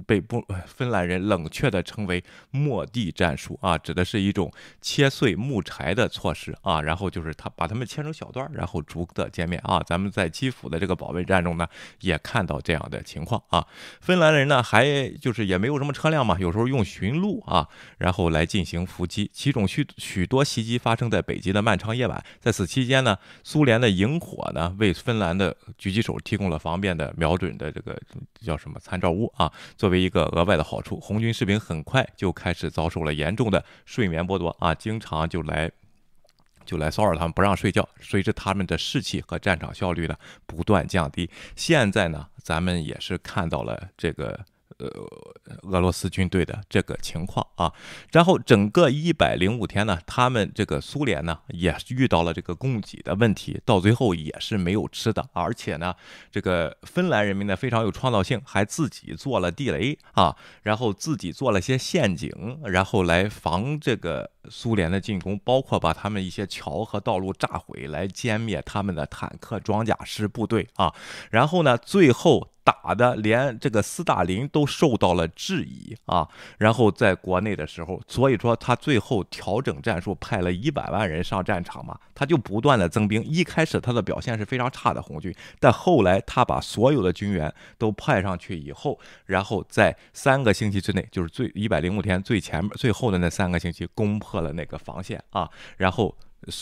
被不芬兰人冷却的称为末地战术啊，指的是一种切碎木柴的措施啊，然后就是他把它们切成小段，然后逐的歼灭啊。咱们在基辅的这个保卫战中呢，也看到这样的情况啊。芬兰人呢，还就是也没有什么车辆嘛，有时候用驯鹿啊，然后来进行伏击，其中许许多袭击发生在北极的漫长夜晚，在此期间呢。苏苏联的萤火呢，为芬兰的狙击手提供了方便的瞄准的这个叫什么参照物啊，作为一个额外的好处，红军士兵很快就开始遭受了严重的睡眠剥夺啊，经常就来就来骚扰他们，不让睡觉，随着他们的士气和战场效率呢不断降低。现在呢，咱们也是看到了这个。呃，俄罗斯军队的这个情况啊，然后整个一百零五天呢，他们这个苏联呢也遇到了这个供给的问题，到最后也是没有吃的，而且呢，这个芬兰人民呢非常有创造性，还自己做了地雷啊，然后自己做了些陷阱，然后来防这个苏联的进攻，包括把他们一些桥和道路炸毁，来歼灭他们的坦克装甲师部队啊，然后呢，最后。打的连这个斯大林都受到了质疑啊，然后在国内的时候，所以说他最后调整战术，派了一百万人上战场嘛，他就不断的增兵。一开始他的表现是非常差的红军，但后来他把所有的军援都派上去以后，然后在三个星期之内，就是最一百零五天最前面最后的那三个星期，攻破了那个防线啊，然后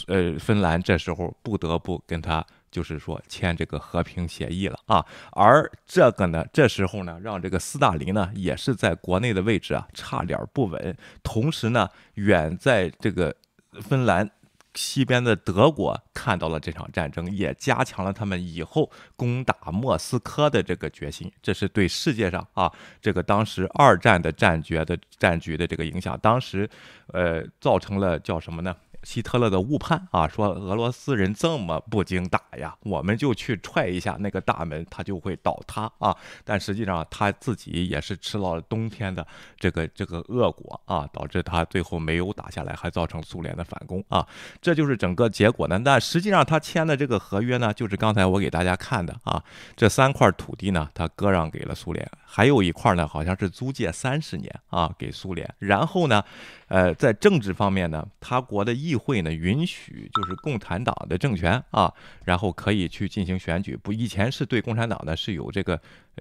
呃，芬兰这时候不得不跟他。就是说签这个和平协议了啊，而这个呢，这时候呢，让这个斯大林呢也是在国内的位置啊差点不稳，同时呢，远在这个芬兰西边的德国看到了这场战争，也加强了他们以后攻打莫斯科的这个决心。这是对世界上啊，这个当时二战的战局的战局的这个影响，当时呃造成了叫什么呢？希特勒的误判啊，说俄罗斯人这么不经打呀，我们就去踹一下那个大门，它就会倒塌啊。但实际上他自己也是吃到了冬天的这个这个恶果啊，导致他最后没有打下来，还造成苏联的反攻啊。这就是整个结果呢。但实际上他签的这个合约呢，就是刚才我给大家看的啊，这三块土地呢，他割让给了苏联，还有一块呢，好像是租借三十年啊给苏联，然后呢。呃，在政治方面呢，他国的议会呢允许就是共产党的政权啊，然后可以去进行选举。不，以前是对共产党呢是有这个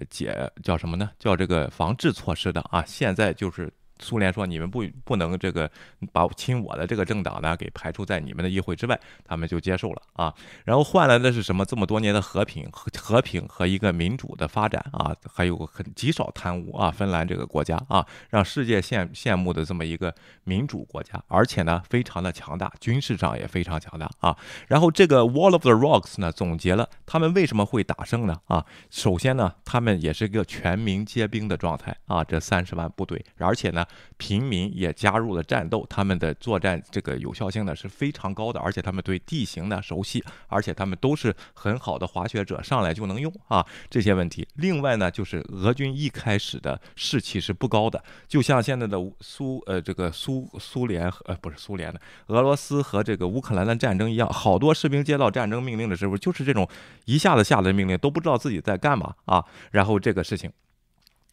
解叫什么呢？叫这个防治措施的啊，现在就是。苏联说：“你们不不能这个把亲我的这个政党呢给排除在你们的议会之外。”他们就接受了啊，然后换来的是什么？这么多年的和平、和平和一个民主的发展啊，还有很极少贪污啊。芬兰这个国家啊，让世界羡羡慕的这么一个民主国家，而且呢非常的强大，军事上也非常强大啊。然后这个 Wall of the Rocks 呢总结了他们为什么会打胜呢？啊，首先呢，他们也是一个全民皆兵的状态啊，这三十万部队，而且呢。平民也加入了战斗，他们的作战这个有效性呢是非常高的，而且他们对地形呢熟悉，而且他们都是很好的滑雪者，上来就能用啊这些问题。另外呢，就是俄军一开始的士气是不高的，就像现在的苏呃这个苏苏联呃不是苏联的俄罗斯和这个乌克兰的战争一样，好多士兵接到战争命令的时候，就是这种一下子下的命令都不知道自己在干嘛啊，然后这个事情。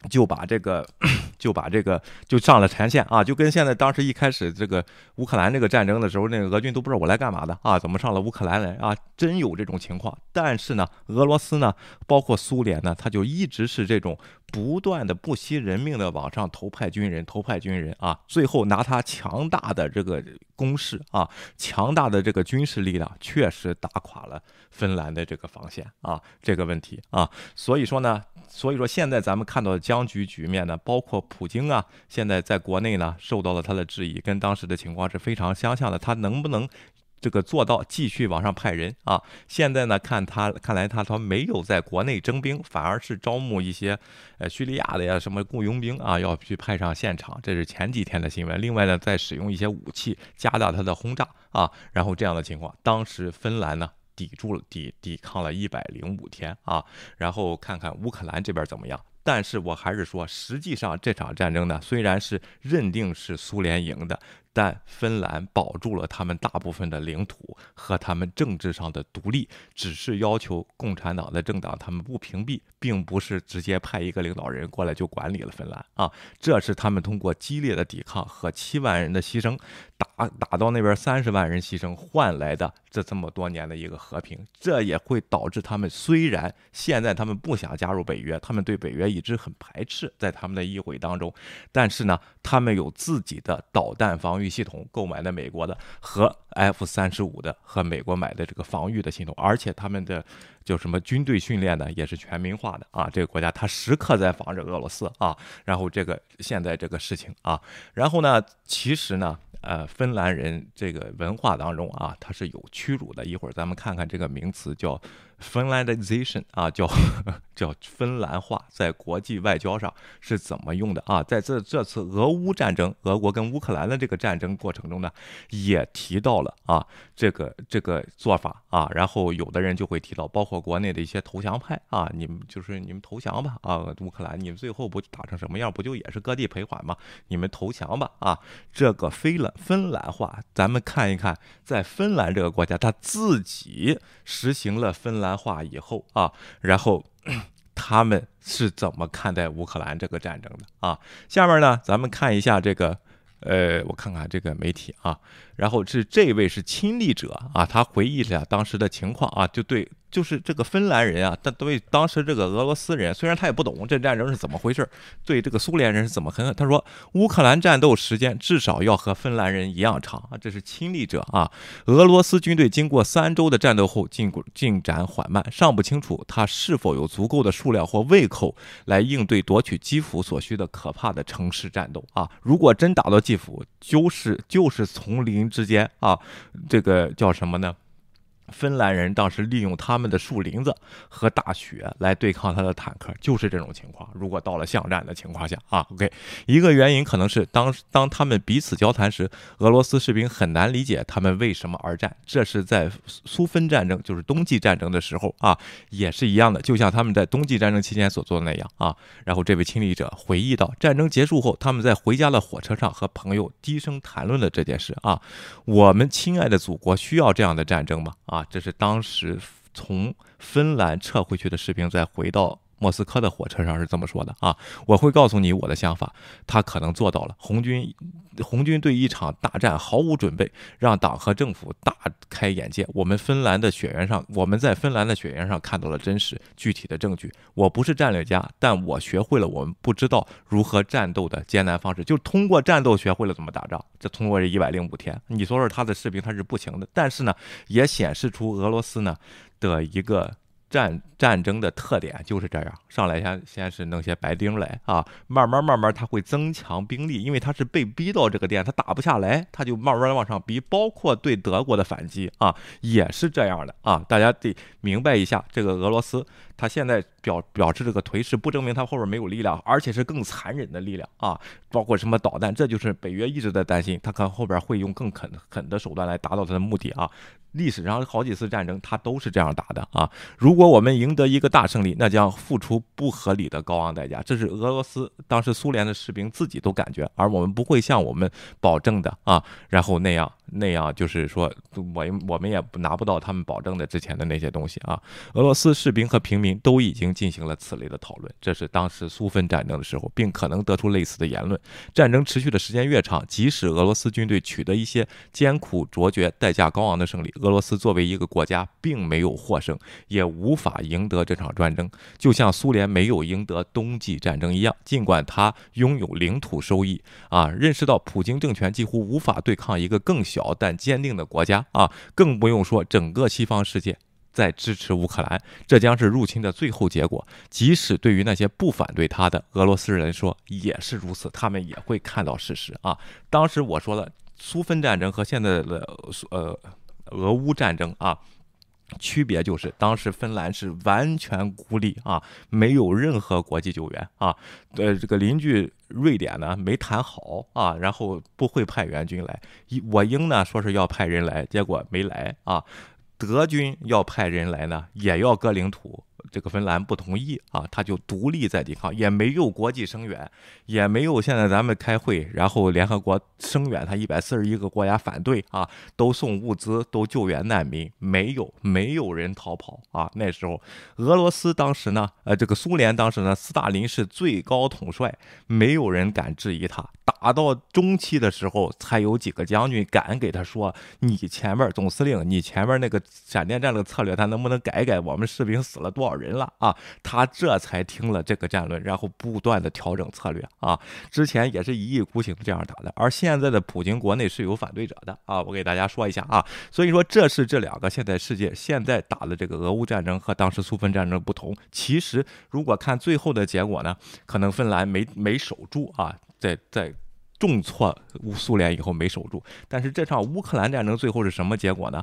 就把这个，就把这个就上了前线啊，就跟现在当时一开始这个乌克兰这个战争的时候，那个俄军都不知道我来干嘛的啊，怎么上了乌克兰来啊？真有这种情况。但是呢，俄罗斯呢，包括苏联呢，他就一直是这种不断的不惜人命的往上投派军人，投派军人啊，最后拿他强大的这个攻势啊，强大的这个军事力量，确实打垮了芬兰的这个防线啊，这个问题啊，所以说呢。所以说，现在咱们看到的僵局局面呢，包括普京啊，现在在国内呢受到了他的质疑，跟当时的情况是非常相像的。他能不能这个做到继续往上派人啊？现在呢，看他看来他他没有在国内征兵，反而是招募一些呃叙利亚的呀什么雇佣兵啊，要去派上现场。这是前几天的新闻。另外呢，在使用一些武器加大他的轰炸啊，然后这样的情况，当时芬兰呢？抵住了，抵抵抗了一百零五天啊，然后看看乌克兰这边怎么样。但是我还是说，实际上这场战争呢，虽然是认定是苏联赢的。但芬兰保住了他们大部分的领土和他们政治上的独立，只是要求共产党的政党他们不屏蔽，并不是直接派一个领导人过来就管理了芬兰啊。这是他们通过激烈的抵抗和七万人的牺牲，打打到那边三十万人牺牲换来的这这么多年的一个和平。这也会导致他们虽然现在他们不想加入北约，他们对北约一直很排斥，在他们的议会当中，但是呢，他们有自己的导弹防御。系统购买的美国的和 F 三十五的和美国买的这个防御的系统，而且他们的就什么军队训练呢也是全民化的啊，这个国家他时刻在防着俄罗斯啊，然后这个现在这个事情啊，然后呢，其实呢，呃，芬兰人这个文化当中啊，它是有屈辱的，一会儿咱们看看这个名词叫。Finlandization 啊，叫叫芬兰化，在国际外交上是怎么用的啊？在这这次俄乌战争，俄国跟乌克兰的这个战争过程中呢，也提到了啊这个这个做法啊。然后有的人就会提到，包括国内的一些投降派啊，你们就是你们投降吧啊，乌克兰，你们最后不打成什么样，不就也是割地赔款吗？你们投降吧啊！这个菲兰芬兰话，咱们看一看，在芬兰这个国家，他自己实行了芬兰。化以后啊，然后他们是怎么看待乌克兰这个战争的啊？下面呢，咱们看一下这个，呃，我看看这个媒体啊，然后是这位是亲历者啊，他回忆一下当时的情况啊，就对。就是这个芬兰人啊，他对当时这个俄罗斯人，虽然他也不懂这战争是怎么回事，对这个苏联人是怎么很，他说乌克兰战斗时间至少要和芬兰人一样长啊，这是亲历者啊。俄罗斯军队经过三周的战斗后进进展缓慢，尚不清楚他是否有足够的数量或胃口来应对夺取基辅所需的可怕的城市战斗啊。如果真打到基辅，就是就是从零之间啊，这个叫什么呢？芬兰人当时利用他们的树林子和大雪来对抗他的坦克，就是这种情况。如果到了巷战的情况下啊，OK，一个原因可能是当当他们彼此交谈时，俄罗斯士兵很难理解他们为什么而战。这是在苏芬战争，就是冬季战争的时候啊，也是一样的，就像他们在冬季战争期间所做的那样啊。然后这位亲历者回忆到，战争结束后，他们在回家的火车上和朋友低声谈论了这件事啊。我们亲爱的祖国需要这样的战争吗？啊，这是当时从芬兰撤回去的士兵再回到。莫斯科的火车上是这么说的啊，我会告诉你我的想法，他可能做到了。红军，红军对一场大战毫无准备，让党和政府大开眼界。我们芬兰的雪原上，我们在芬兰的雪原上看到了真实具体的证据。我不是战略家，但我学会了我们不知道如何战斗的艰难方式，就通过战斗学会了怎么打仗。这通过这一百零五天，你说说他的士兵他是不行的，但是呢，也显示出俄罗斯呢的一个。战战争的特点就是这样，上来先先是弄些白丁来啊，慢慢慢慢他会增强兵力，因为他是被逼到这个点，他打不下来，他就慢慢往上逼，包括对德国的反击啊，也是这样的啊，大家得明白一下，这个俄罗斯他现在表表示这个颓势，不证明他后边没有力量，而且是更残忍的力量啊，包括什么导弹，这就是北约一直在担心，他看后边会用更狠狠的手段来达到他的目的啊。历史上好几次战争，他都是这样打的啊。如果我们赢得一个大胜利，那将付出不合理的高昂代价，这是俄罗斯当时苏联的士兵自己都感觉，而我们不会像我们保证的啊。然后那样。那样就是说，我我们也拿不到他们保证的之前的那些东西啊。俄罗斯士兵和平民都已经进行了此类的讨论，这是当时苏芬战争的时候，并可能得出类似的言论。战争持续的时间越长，即使俄罗斯军队取得一些艰苦卓绝、代价高昂的胜利，俄罗斯作为一个国家并没有获胜，也无法赢得这场战争，就像苏联没有赢得冬季战争一样。尽管他拥有领土收益啊，认识到普京政权几乎无法对抗一个更小。但坚定的国家啊，更不用说整个西方世界在支持乌克兰，这将是入侵的最后结果。即使对于那些不反对他的俄罗斯人说也是如此，他们也会看到事实啊。当时我说了，苏芬战争和现在的呃俄乌战争啊。区别就是，当时芬兰是完全孤立啊，没有任何国际救援啊。呃，这个邻居瑞典呢没谈好啊，然后不会派援军来。我英呢说是要派人来，结果没来啊。德军要派人来呢，也要割领土。这个芬兰不同意啊，他就独立在抵抗，也没有国际声援，也没有现在咱们开会，然后联合国声援他一百四十一个国家反对啊，都送物资，都救援难民，没有，没有人逃跑啊。那时候，俄罗斯当时呢，呃，这个苏联当时呢，斯大林是最高统帅，没有人敢质疑他。打到中期的时候，才有几个将军敢给他说：“你前面总司令，你前面那个闪电战的策略，他能不能改改？我们士兵死了多少？”人了啊，他这才听了这个战论，然后不断的调整策略啊。之前也是一意孤行这样打的，而现在的普京国内是有反对者的啊。我给大家说一下啊，所以说这是这两个现在世界现在打的这个俄乌战争和当时苏芬战争不同。其实如果看最后的结果呢，可能芬兰没没守住啊，在在重挫乌苏联以后没守住。但是这场乌克兰战争最后是什么结果呢？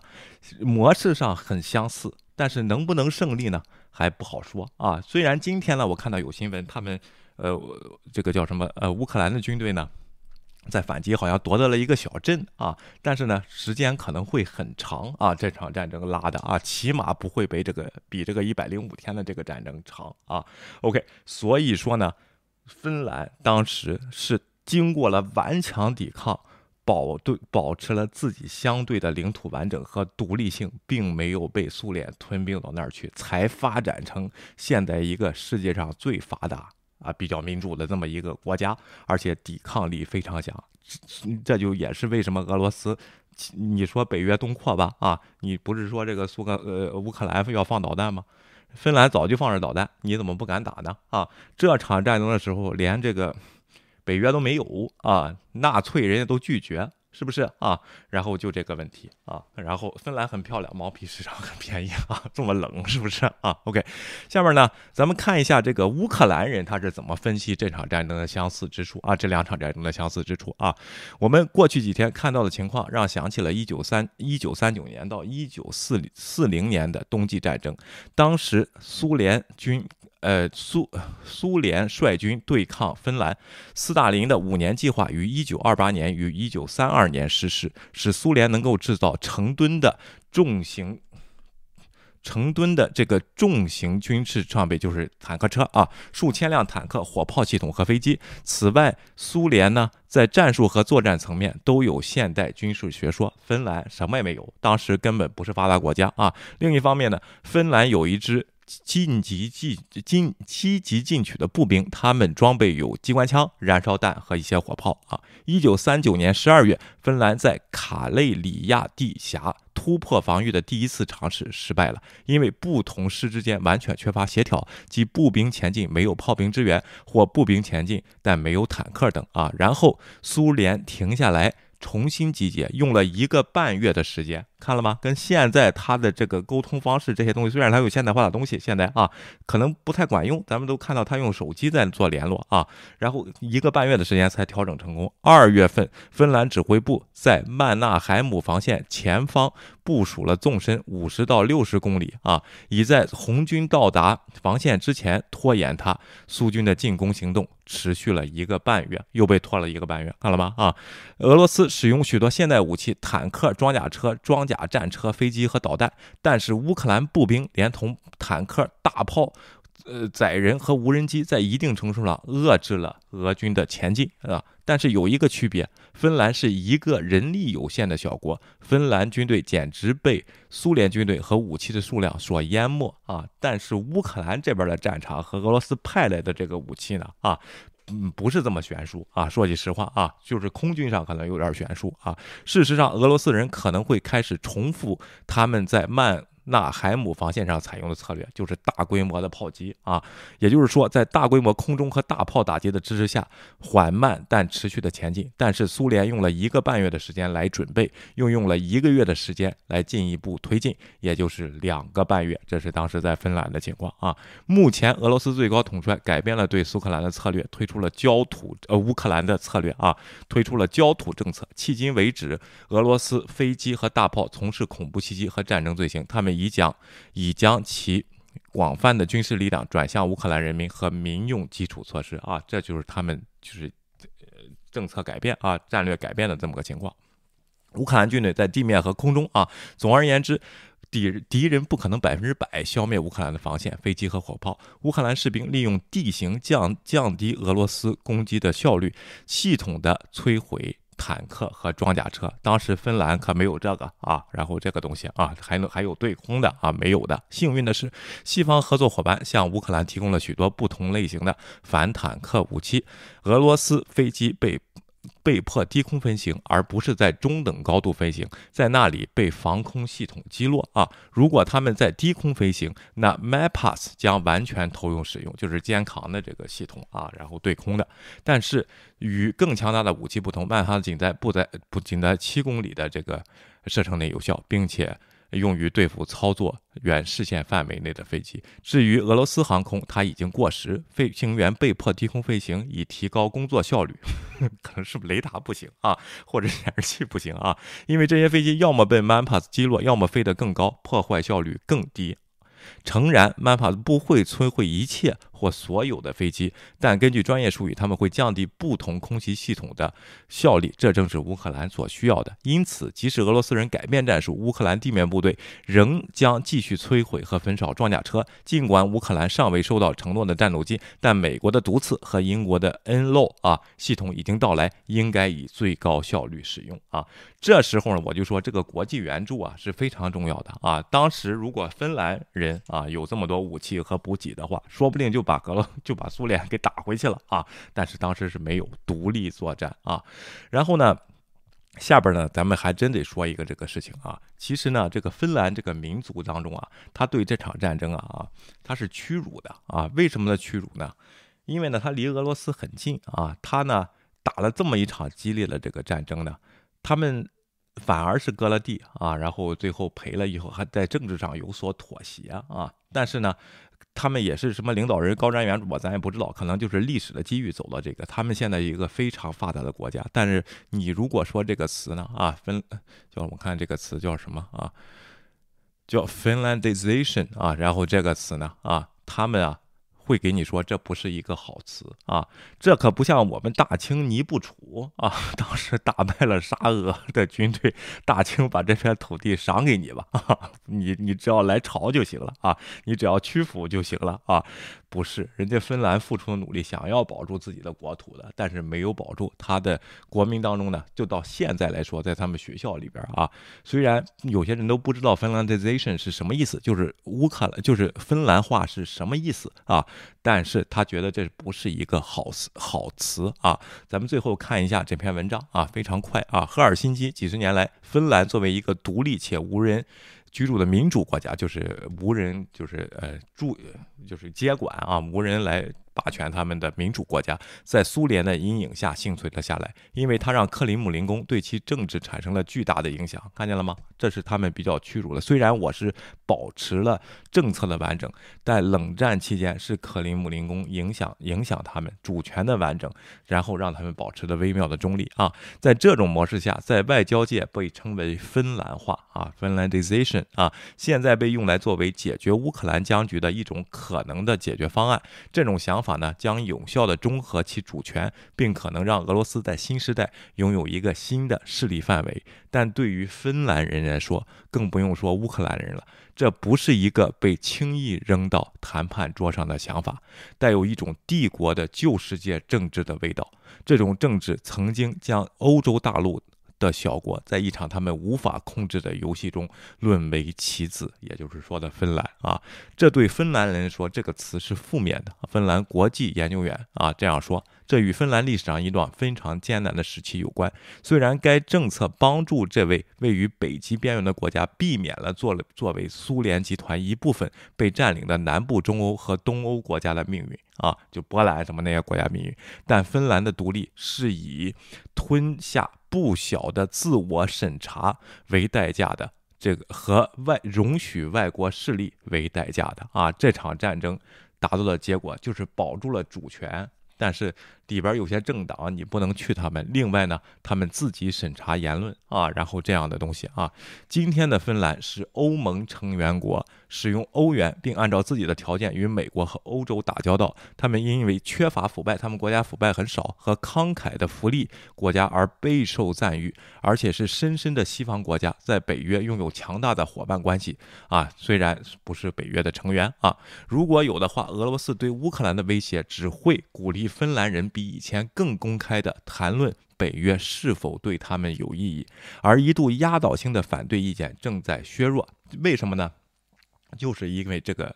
模式上很相似，但是能不能胜利呢？还不好说啊。虽然今天呢，我看到有新闻，他们呃，这个叫什么呃，乌克兰的军队呢，在反击，好像夺得了一个小镇啊。但是呢，时间可能会很长啊。这场战争拉的啊，起码不会比这个比这个一百零五天的这个战争长啊。OK，所以说呢，芬兰当时是经过了顽强抵抗。保对保持了自己相对的领土完整和独立性，并没有被苏联吞并到那儿去，才发展成现在一个世界上最发达啊、比较民主的这么一个国家，而且抵抗力非常强。这就也是为什么俄罗斯，你说北约东扩吧，啊，你不是说这个苏格呃乌克兰要放导弹吗？芬兰早就放着导弹，你怎么不敢打呢？啊，这场战争的时候连这个。北约都没有啊，纳粹人家都拒绝，是不是啊？然后就这个问题啊，然后芬兰很漂亮，毛皮市场很便宜啊，这么冷是不是啊？OK，下面呢，咱们看一下这个乌克兰人他是怎么分析这场战争的相似之处啊，这两场战争的相似之处啊。我们过去几天看到的情况，让想起了一九三一九三九年到一九四四零年的冬季战争，当时苏联军。呃，苏苏联率军对抗芬兰，斯大林的五年计划于一九二八年与一九三二年实施，使苏联能够制造成吨的重型、成吨的这个重型军事装备，就是坦克车啊，数千辆坦克、火炮系统和飞机。此外，苏联呢在战术和作战层面都有现代军事学说，芬兰什么也没有，当时根本不是发达国家啊。另一方面呢，芬兰有一支。晋级进进积极进取的步兵，他们装备有机关枪、燃烧弹和一些火炮啊。一九三九年十二月，芬兰在卡累里亚地峡突破防御的第一次尝试失败了，因为不同师之间完全缺乏协调，即步兵前进没有炮兵支援，或步兵前进但没有坦克等啊。然后苏联停下来。重新集结，用了一个半月的时间看了吗？跟现在他的这个沟通方式这些东西，虽然他有现代化的东西，现在啊可能不太管用，咱们都看到他用手机在做联络啊，然后一个半月的时间才调整成功。二月份，芬兰指挥部在曼纳海姆防线前方部署了纵深五十到六十公里啊，以在红军到达防线之前拖延他苏军的进攻行动。持续了一个半月，又被拖了一个半月，看了吗？啊，俄罗斯使用许多现代武器，坦克、装甲车、装甲战车、飞机和导弹，但是乌克兰步兵连同坦克、大炮。呃，载人和无人机在一定程度上遏制了俄军的前进啊，但是有一个区别，芬兰是一个人力有限的小国，芬兰军队简直被苏联军队和武器的数量所淹没啊。但是乌克兰这边的战场和俄罗斯派来的这个武器呢，啊，嗯，不是这么悬殊啊。说句实话啊，就是空军上可能有点悬殊啊。事实上，俄罗斯人可能会开始重复他们在曼。纳海姆防线上采用的策略就是大规模的炮击啊，也就是说，在大规模空中和大炮打击的支持下，缓慢但持续的前进。但是苏联用了一个半月的时间来准备，又用了一个月的时间来进一步推进，也就是两个半月。这是当时在芬兰的情况啊。目前俄罗斯最高统帅改变了对苏克兰的策略，推出了焦土呃乌克兰的策略啊，推出了焦土政策。迄今为止，俄罗斯飞机和大炮从事恐怖袭击和战争罪行，他们。已将已将其广泛的军事力量转向乌克兰人民和民用基础设施啊，这就是他们就是政策改变啊，战略改变的这么个情况。乌克兰军队在地面和空中啊，总而言之，敌敌人不可能百分之百消灭乌克兰的防线、飞机和火炮。乌克兰士兵利用地形降降低俄罗斯攻击的效率，系统的摧毁。坦克和装甲车，当时芬兰可没有这个啊，然后这个东西啊，还能还有对空的啊，没有的。幸运的是，西方合作伙伴向乌克兰提供了许多不同类型的反坦克武器，俄罗斯飞机被。被迫低空飞行，而不是在中等高度飞行，在那里被防空系统击落啊！如果他们在低空飞行，那 MAPAS 将完全投用使用，就是肩扛的这个系统啊，然后对空的。但是与更强大的武器不同，曼哈仅在不在不仅在七公里的这个射程内有效，并且。用于对付操作远视线范围内的飞机。至于俄罗斯航空，它已经过时，飞行员被迫低空飞行以提高工作效率。可能是雷达不行啊，或者显示器不行啊？因为这些飞机要么被 MAPAS 击落，要么飞得更高，破坏效率更低。诚然，MAPAS 不会摧毁一切。或所有的飞机，但根据专业术语，他们会降低不同空袭系统的效率，这正是乌克兰所需要的。因此，即使俄罗斯人改变战术，乌克兰地面部队仍将继续摧毁和焚烧装甲车。尽管乌克兰尚未收到承诺的战斗机，但美国的毒刺和英国的 NLO 啊系统已经到来，应该以最高效率使用啊。这时候呢，我就说这个国际援助啊是非常重要的啊。当时如果芬兰人啊有这么多武器和补给的话，说不定就把俄罗就把苏联给打回去了啊。但是当时是没有独立作战啊。然后呢，下边呢，咱们还真得说一个这个事情啊。其实呢，这个芬兰这个民族当中啊，他对这场战争啊啊，他是屈辱的啊。为什么呢？屈辱呢？因为呢，他离俄罗斯很近啊。他呢打了这么一场激烈的这个战争呢。他们反而是割了地啊，然后最后赔了以后，还在政治上有所妥协啊。但是呢，他们也是什么领导人高瞻远瞩吧，咱也不知道，可能就是历史的机遇走到这个。他们现在一个非常发达的国家，但是你如果说这个词呢啊，芬叫我们看这个词叫什么啊？叫 Finlandization 啊，然后这个词呢啊，他们啊。会给你说这不是一个好词啊，这可不像我们大清尼布楚啊，当时打败了沙俄的军队，大清把这片土地赏给你吧，你你只要来朝就行了啊，你只要屈服就行了啊。不是，人家芬兰付出的努力，想要保住自己的国土的，但是没有保住他的国民当中呢。就到现在来说，在他们学校里边啊，虽然有些人都不知道 Finlandization 是什么意思，就是乌克兰，就是芬兰话是什么意思啊，但是他觉得这不是一个好词好词啊。咱们最后看一下这篇文章啊，非常快啊。赫尔辛基几十年来，芬兰作为一个独立且无人。居住的民主国家就是无人，就是呃住，就是接管啊，无人来。霸权他们的民主国家，在苏联的阴影下幸存了下来，因为他让克里姆林宫对其政治产生了巨大的影响。看见了吗？这是他们比较屈辱的。虽然我是保持了政策的完整，但冷战期间是克里姆林宫影响影响他们主权的完整，然后让他们保持了微妙的中立啊。在这种模式下，在外交界被称为芬兰化啊，Finlandization 啊，现在被用来作为解决乌克兰僵局的一种可能的解决方案。这种想法法呢，将有效的中和其主权，并可能让俄罗斯在新时代拥有一个新的势力范围。但对于芬兰人来说，更不用说乌克兰人了，这不是一个被轻易扔到谈判桌上的想法，带有一种帝国的旧世界政治的味道。这种政治曾经将欧洲大陆。的小国在一场他们无法控制的游戏中沦为棋子，也就是说的芬兰啊，这对芬兰人说这个词是负面的。芬兰国际研究员啊这样说，这与芬兰历史上一段非常艰难的时期有关。虽然该政策帮助这位位于北极边缘的国家避免了作了作为苏联集团一部分被占领的南部中欧和东欧国家的命运啊，就波兰什么那些国家命运，但芬兰的独立是以吞下。不小的自我审查为代价的，这个和外容许外国势力为代价的啊，这场战争达到的结果就是保住了主权，但是。里边有些政党你不能去他们，另外呢，他们自己审查言论啊，然后这样的东西啊。今天的芬兰是欧盟成员国，使用欧元，并按照自己的条件与美国和欧洲打交道。他们因为缺乏腐败，他们国家腐败很少，和慷慨的福利国家而备受赞誉，而且是深深的西方国家，在北约拥有强大的伙伴关系啊。虽然不是北约的成员啊，如果有的话，俄罗斯对乌克兰的威胁只会鼓励芬兰人比。以前更公开的谈论北约是否对他们有意义，而一度压倒性的反对意见正在削弱。为什么呢？就是因为这个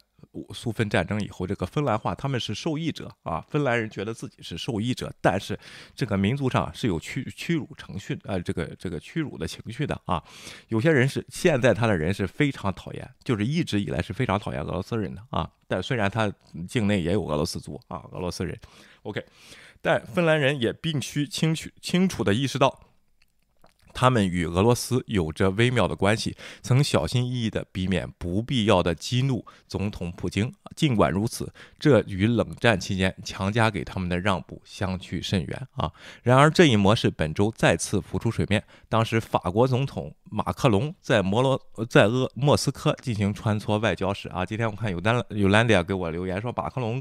苏芬战争以后，这个芬兰话他们是受益者啊，芬兰人觉得自己是受益者，但是这个民族上是有屈屈辱程序，呃，这个这个屈辱的情绪的啊。有些人是现在他的人是非常讨厌，就是一直以来是非常讨厌俄罗斯人的啊。但虽然他境内也有俄罗斯族啊，俄罗斯人，OK。但芬兰人也必须清楚清楚地意识到。他们与俄罗斯有着微妙的关系，曾小心翼翼地避免不必要的激怒总统普京。尽管如此，这与冷战期间强加给他们的让步相去甚远啊！然而，这一模式本周再次浮出水面。当时，法国总统马克龙在摩罗在俄莫斯科进行穿梭外交时啊，今天我看有丹有兰迪亚给我留言说，马克龙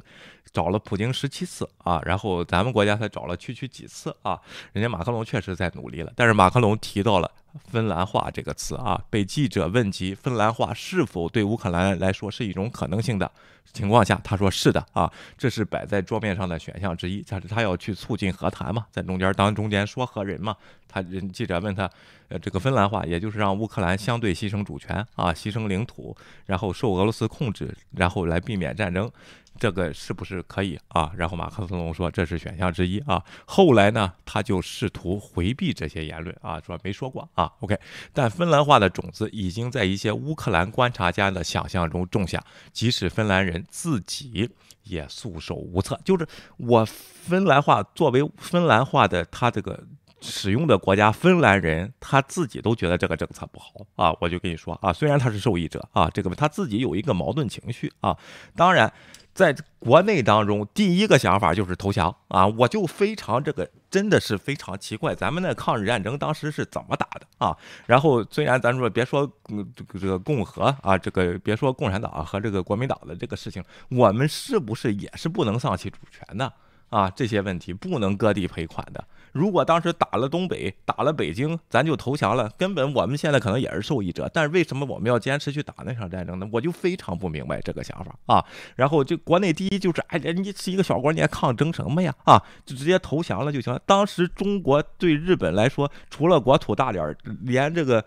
找了普京十七次啊，然后咱们国家才找了区区几次啊？人家马克龙确实在努力了，但是马克龙。提到了芬兰话这个词啊，被记者问及芬兰话是否对乌克兰来说是一种可能性的情况下，他说是的啊，这是摆在桌面上的选项之一。但是他要去促进和谈嘛，在中间当中间说和人嘛。他人记者问他，呃，这个芬兰话，也就是让乌克兰相对牺牲主权啊，牺牲领土，然后受俄罗斯控制，然后来避免战争。这个是不是可以啊？然后马克思龙说这是选项之一啊。后来呢，他就试图回避这些言论啊，说没说过啊。OK，但芬兰话的种子已经在一些乌克兰观察家的想象中种下，即使芬兰人自己也束手无策。就是我芬兰话作为芬兰话的他这个使用的国家，芬兰人他自己都觉得这个政策不好啊。我就跟你说啊，虽然他是受益者啊，这个他自己有一个矛盾情绪啊。当然。在国内当中，第一个想法就是投降啊！我就非常这个真的是非常奇怪，咱们的抗日战争当时是怎么打的啊？然后虽然咱说别说这个这个共和啊，这个别说共产党和这个国民党的这个事情，我们是不是也是不能丧弃主权的？啊，这些问题不能割地赔款的。如果当时打了东北，打了北京，咱就投降了，根本我们现在可能也是受益者。但是为什么我们要坚持去打那场战争呢？我就非常不明白这个想法啊。然后就国内第一就是，哎，你是一个小国，你还抗争什么呀？啊，就直接投降了就行了。当时中国对日本来说，除了国土大点儿，连这个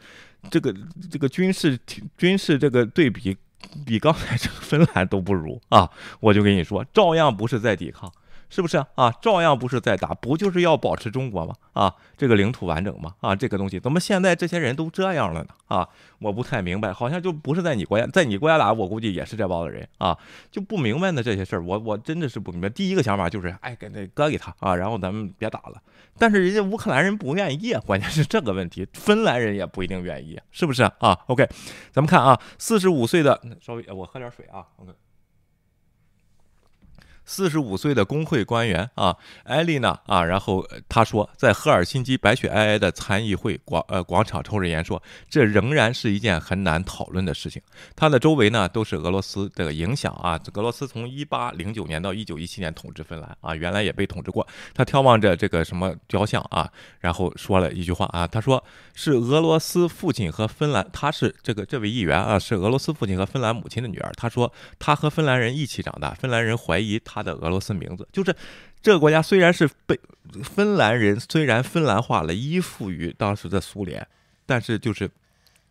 这个这个军事军事这个对比，比刚才这个芬兰都不如啊。我就跟你说，照样不是在抵抗。是不是啊？照样不是在打，不就是要保持中国吗？啊，这个领土完整吗？啊，这个东西怎么现在这些人都这样了呢？啊，我不太明白，好像就不是在你国家，在你国家打，我估计也是这帮子人啊，就不明白呢这些事儿，我我真的是不明白。第一个想法就是，哎，给那割给他啊，然后咱们别打了。但是人家乌克兰人不愿意，关键是这个问题，芬兰人也不一定愿意，是不是啊？OK，咱们看啊，四十五岁的，稍微我喝点水啊，OK。四十五岁的工会官员啊，艾丽娜啊，然后他说，在赫尔辛基白雪皑皑的参议会广呃广场抽着烟说，这仍然是一件很难讨论的事情。他的周围呢都是俄罗斯的影响啊，俄罗斯从一八零九年到一九一七年统治芬兰啊，原来也被统治过。他眺望着这个什么雕像啊，然后说了一句话啊，他说是俄罗斯父亲和芬兰，他是这个这位议员啊，是俄罗斯父亲和芬兰母亲的女儿。他说他和芬兰人一起长大，芬兰人怀疑他。他的俄罗斯名字就是这个国家，虽然是被芬兰人虽然芬兰化了，依附于当时的苏联，但是就是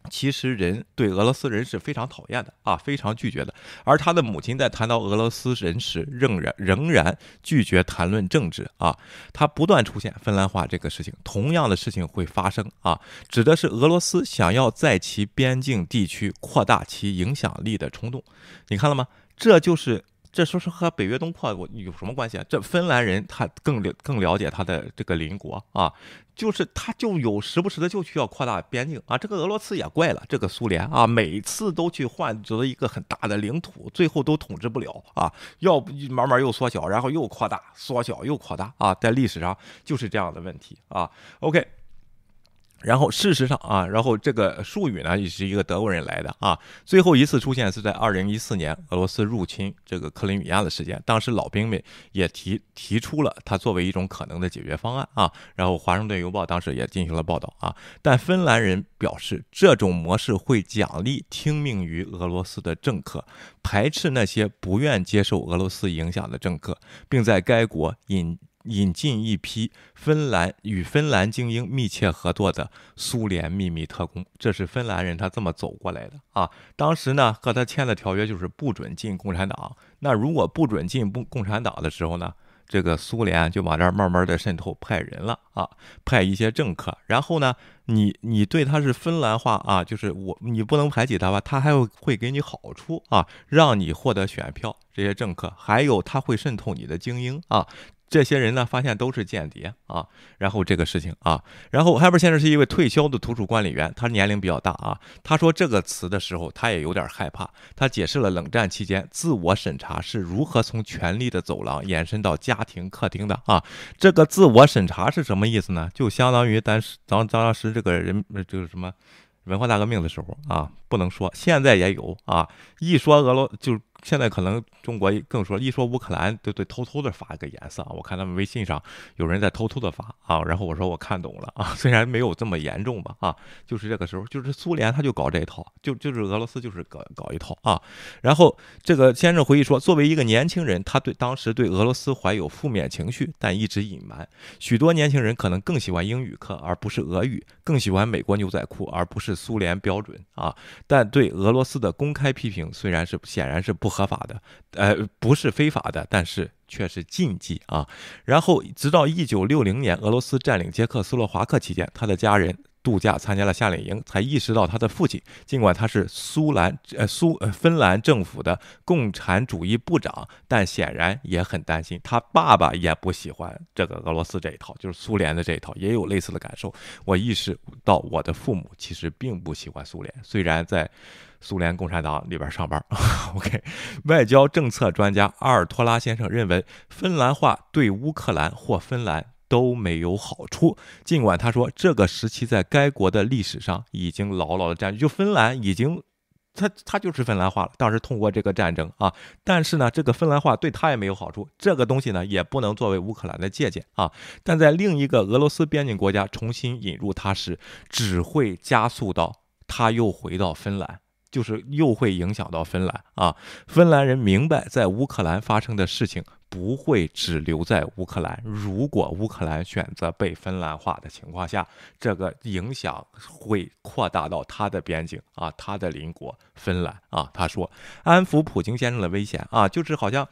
其实人对俄罗斯人是非常讨厌的啊，非常拒绝的。而他的母亲在谈到俄罗斯人时，仍然仍然拒绝谈论政治啊。他不断出现芬兰化这个事情，同样的事情会发生啊，指的是俄罗斯想要在其边境地区扩大其影响力的冲动。你看了吗？这就是。这说是和北约东扩有什么关系啊？这芬兰人他更了更了解他的这个邻国啊，就是他就有时不时的就需要扩大边境啊。这个俄罗斯也怪了，这个苏联啊，每次都去换得一个很大的领土，最后都统治不了啊，要不慢慢又缩小，然后又扩大，缩小又扩大啊，在历史上就是这样的问题啊。OK。然后事实上啊，然后这个术语呢也是一个德国人来的啊。最后一次出现是在二零一四年俄罗斯入侵这个克里米亚的事件，当时老兵们也提提出了它作为一种可能的解决方案啊。然后华盛顿邮报当时也进行了报道啊。但芬兰人表示，这种模式会奖励听命于俄罗斯的政客，排斥那些不愿接受俄罗斯影响的政客，并在该国引。引进一批芬兰与芬兰精英密切合作的苏联秘密特工，这是芬兰人他这么走过来的啊。当时呢，和他签的条约就是不准进共产党。那如果不准进不共产党的时候呢，这个苏联就往这儿慢慢的渗透派人了啊，派一些政客。然后呢，你你对他是芬兰话啊，就是我你不能排挤他吧，他还会会给你好处啊，让你获得选票。这些政客还有他会渗透你的精英啊。这些人呢，发现都是间谍啊，然后这个事情啊，然后 Haber 先生是一位退休的图书管理员，他年龄比较大啊。他说这个词的时候，他也有点害怕。他解释了冷战期间自我审查是如何从权力的走廊延伸到家庭客厅的啊。这个自我审查是什么意思呢？就相当于咱咱张老师这个人就是什么文化大革命的时候啊，不能说，现在也有啊，一说俄罗就。现在可能中国更说，一说乌克兰，都对偷偷的发一个颜色啊！我看他们微信上有人在偷偷的发啊，然后我说我看懂了 啊，虽然没有这么严重吧啊，就是这个时候，就是苏联他就搞这一套，就就是俄罗斯就是搞搞一套啊。然后这个先生回忆说，作为一个年轻人，他对当时对俄罗斯怀有负面情绪，但一直隐瞒。许多年轻人可能更喜欢英语课而不是俄语，更喜欢美国牛仔裤而不是苏联标准啊。但对俄罗斯的公开批评虽然是显然是不。不合法的，呃，不是非法的，但是却是禁忌啊。然后，直到一九六零年俄罗斯占领捷克斯洛伐克期间，他的家人度假参加了夏令营，才意识到他的父亲，尽管他是苏兰呃苏呃芬兰政府的共产主义部长，但显然也很担心。他爸爸也不喜欢这个俄罗斯这一套，就是苏联的这一套，也有类似的感受。我意识到我的父母其实并不喜欢苏联，虽然在。苏联共产党里边上班，OK。外交政策专家阿尔托拉先生认为，芬兰话对乌克兰或芬兰都没有好处。尽管他说，这个时期在该国的历史上已经牢牢的占据，就芬兰已经，他他就是芬兰话了。当时通过这个战争啊，但是呢，这个芬兰话对他也没有好处。这个东西呢，也不能作为乌克兰的借鉴啊。但在另一个俄罗斯边境国家重新引入它时，只会加速到他又回到芬兰。就是又会影响到芬兰啊！芬兰人明白，在乌克兰发生的事情不会只留在乌克兰。如果乌克兰选择被芬兰化的情况下，这个影响会扩大到他的边境啊，他的邻国芬兰啊。他说：“安抚普京先生的危险啊，就是好像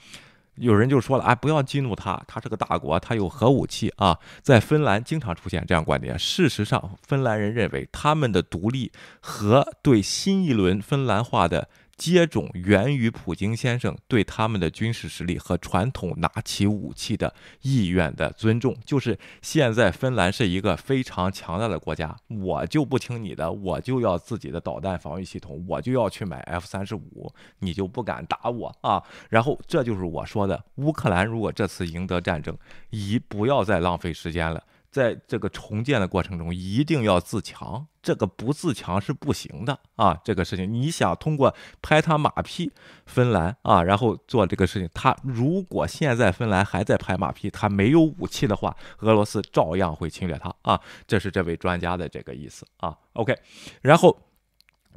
有人就说了，哎，不要激怒他，他是个大国，他有核武器啊。在芬兰经常出现这样观点。事实上，芬兰人认为他们的独立和对新一轮芬兰化的。接种源于普京先生对他们的军事实力和传统拿起武器的意愿的尊重。就是现在芬兰是一个非常强大的国家，我就不听你的，我就要自己的导弹防御系统，我就要去买 F 三十五，你就不敢打我啊！然后这就是我说的，乌克兰如果这次赢得战争，一不要再浪费时间了。在这个重建的过程中，一定要自强，这个不自强是不行的啊！这个事情，你想通过拍他马屁，芬兰啊，然后做这个事情，他如果现在芬兰还在拍马屁，他没有武器的话，俄罗斯照样会侵略他啊！这是这位专家的这个意思啊。OK，然后。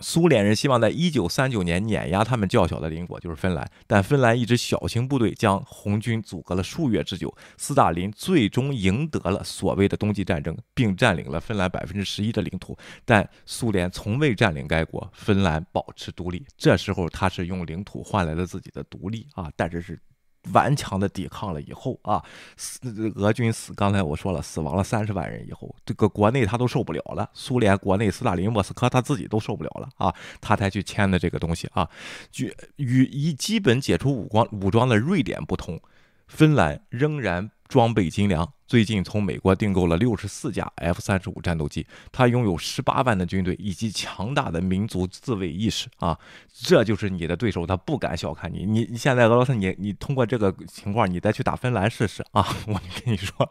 苏联人希望在一九三九年碾压他们较小的邻国，就是芬兰。但芬兰一支小型部队将红军阻隔了数月之久，斯大林最终赢得了所谓的冬季战争，并占领了芬兰百分之十一的领土。但苏联从未占领该国，芬兰保持独立。这时候他是用领土换来了自己的独立啊，但是是。顽强的抵抗了以后啊，死俄军死，刚才我说了，死亡了三十万人以后，这个国内他都受不了了，苏联国内斯大林莫斯科他自己都受不了了啊，他才去签的这个东西啊，据与以基本解除武装武装的瑞典不同，芬兰仍然装备精良。最近从美国订购了六十四架 F 三十五战斗机，他拥有十八万的军队以及强大的民族自卫意识啊！这就是你的对手，他不敢小看你。你你现在俄罗斯，你你通过这个情况，你再去打芬兰试试啊！我跟你说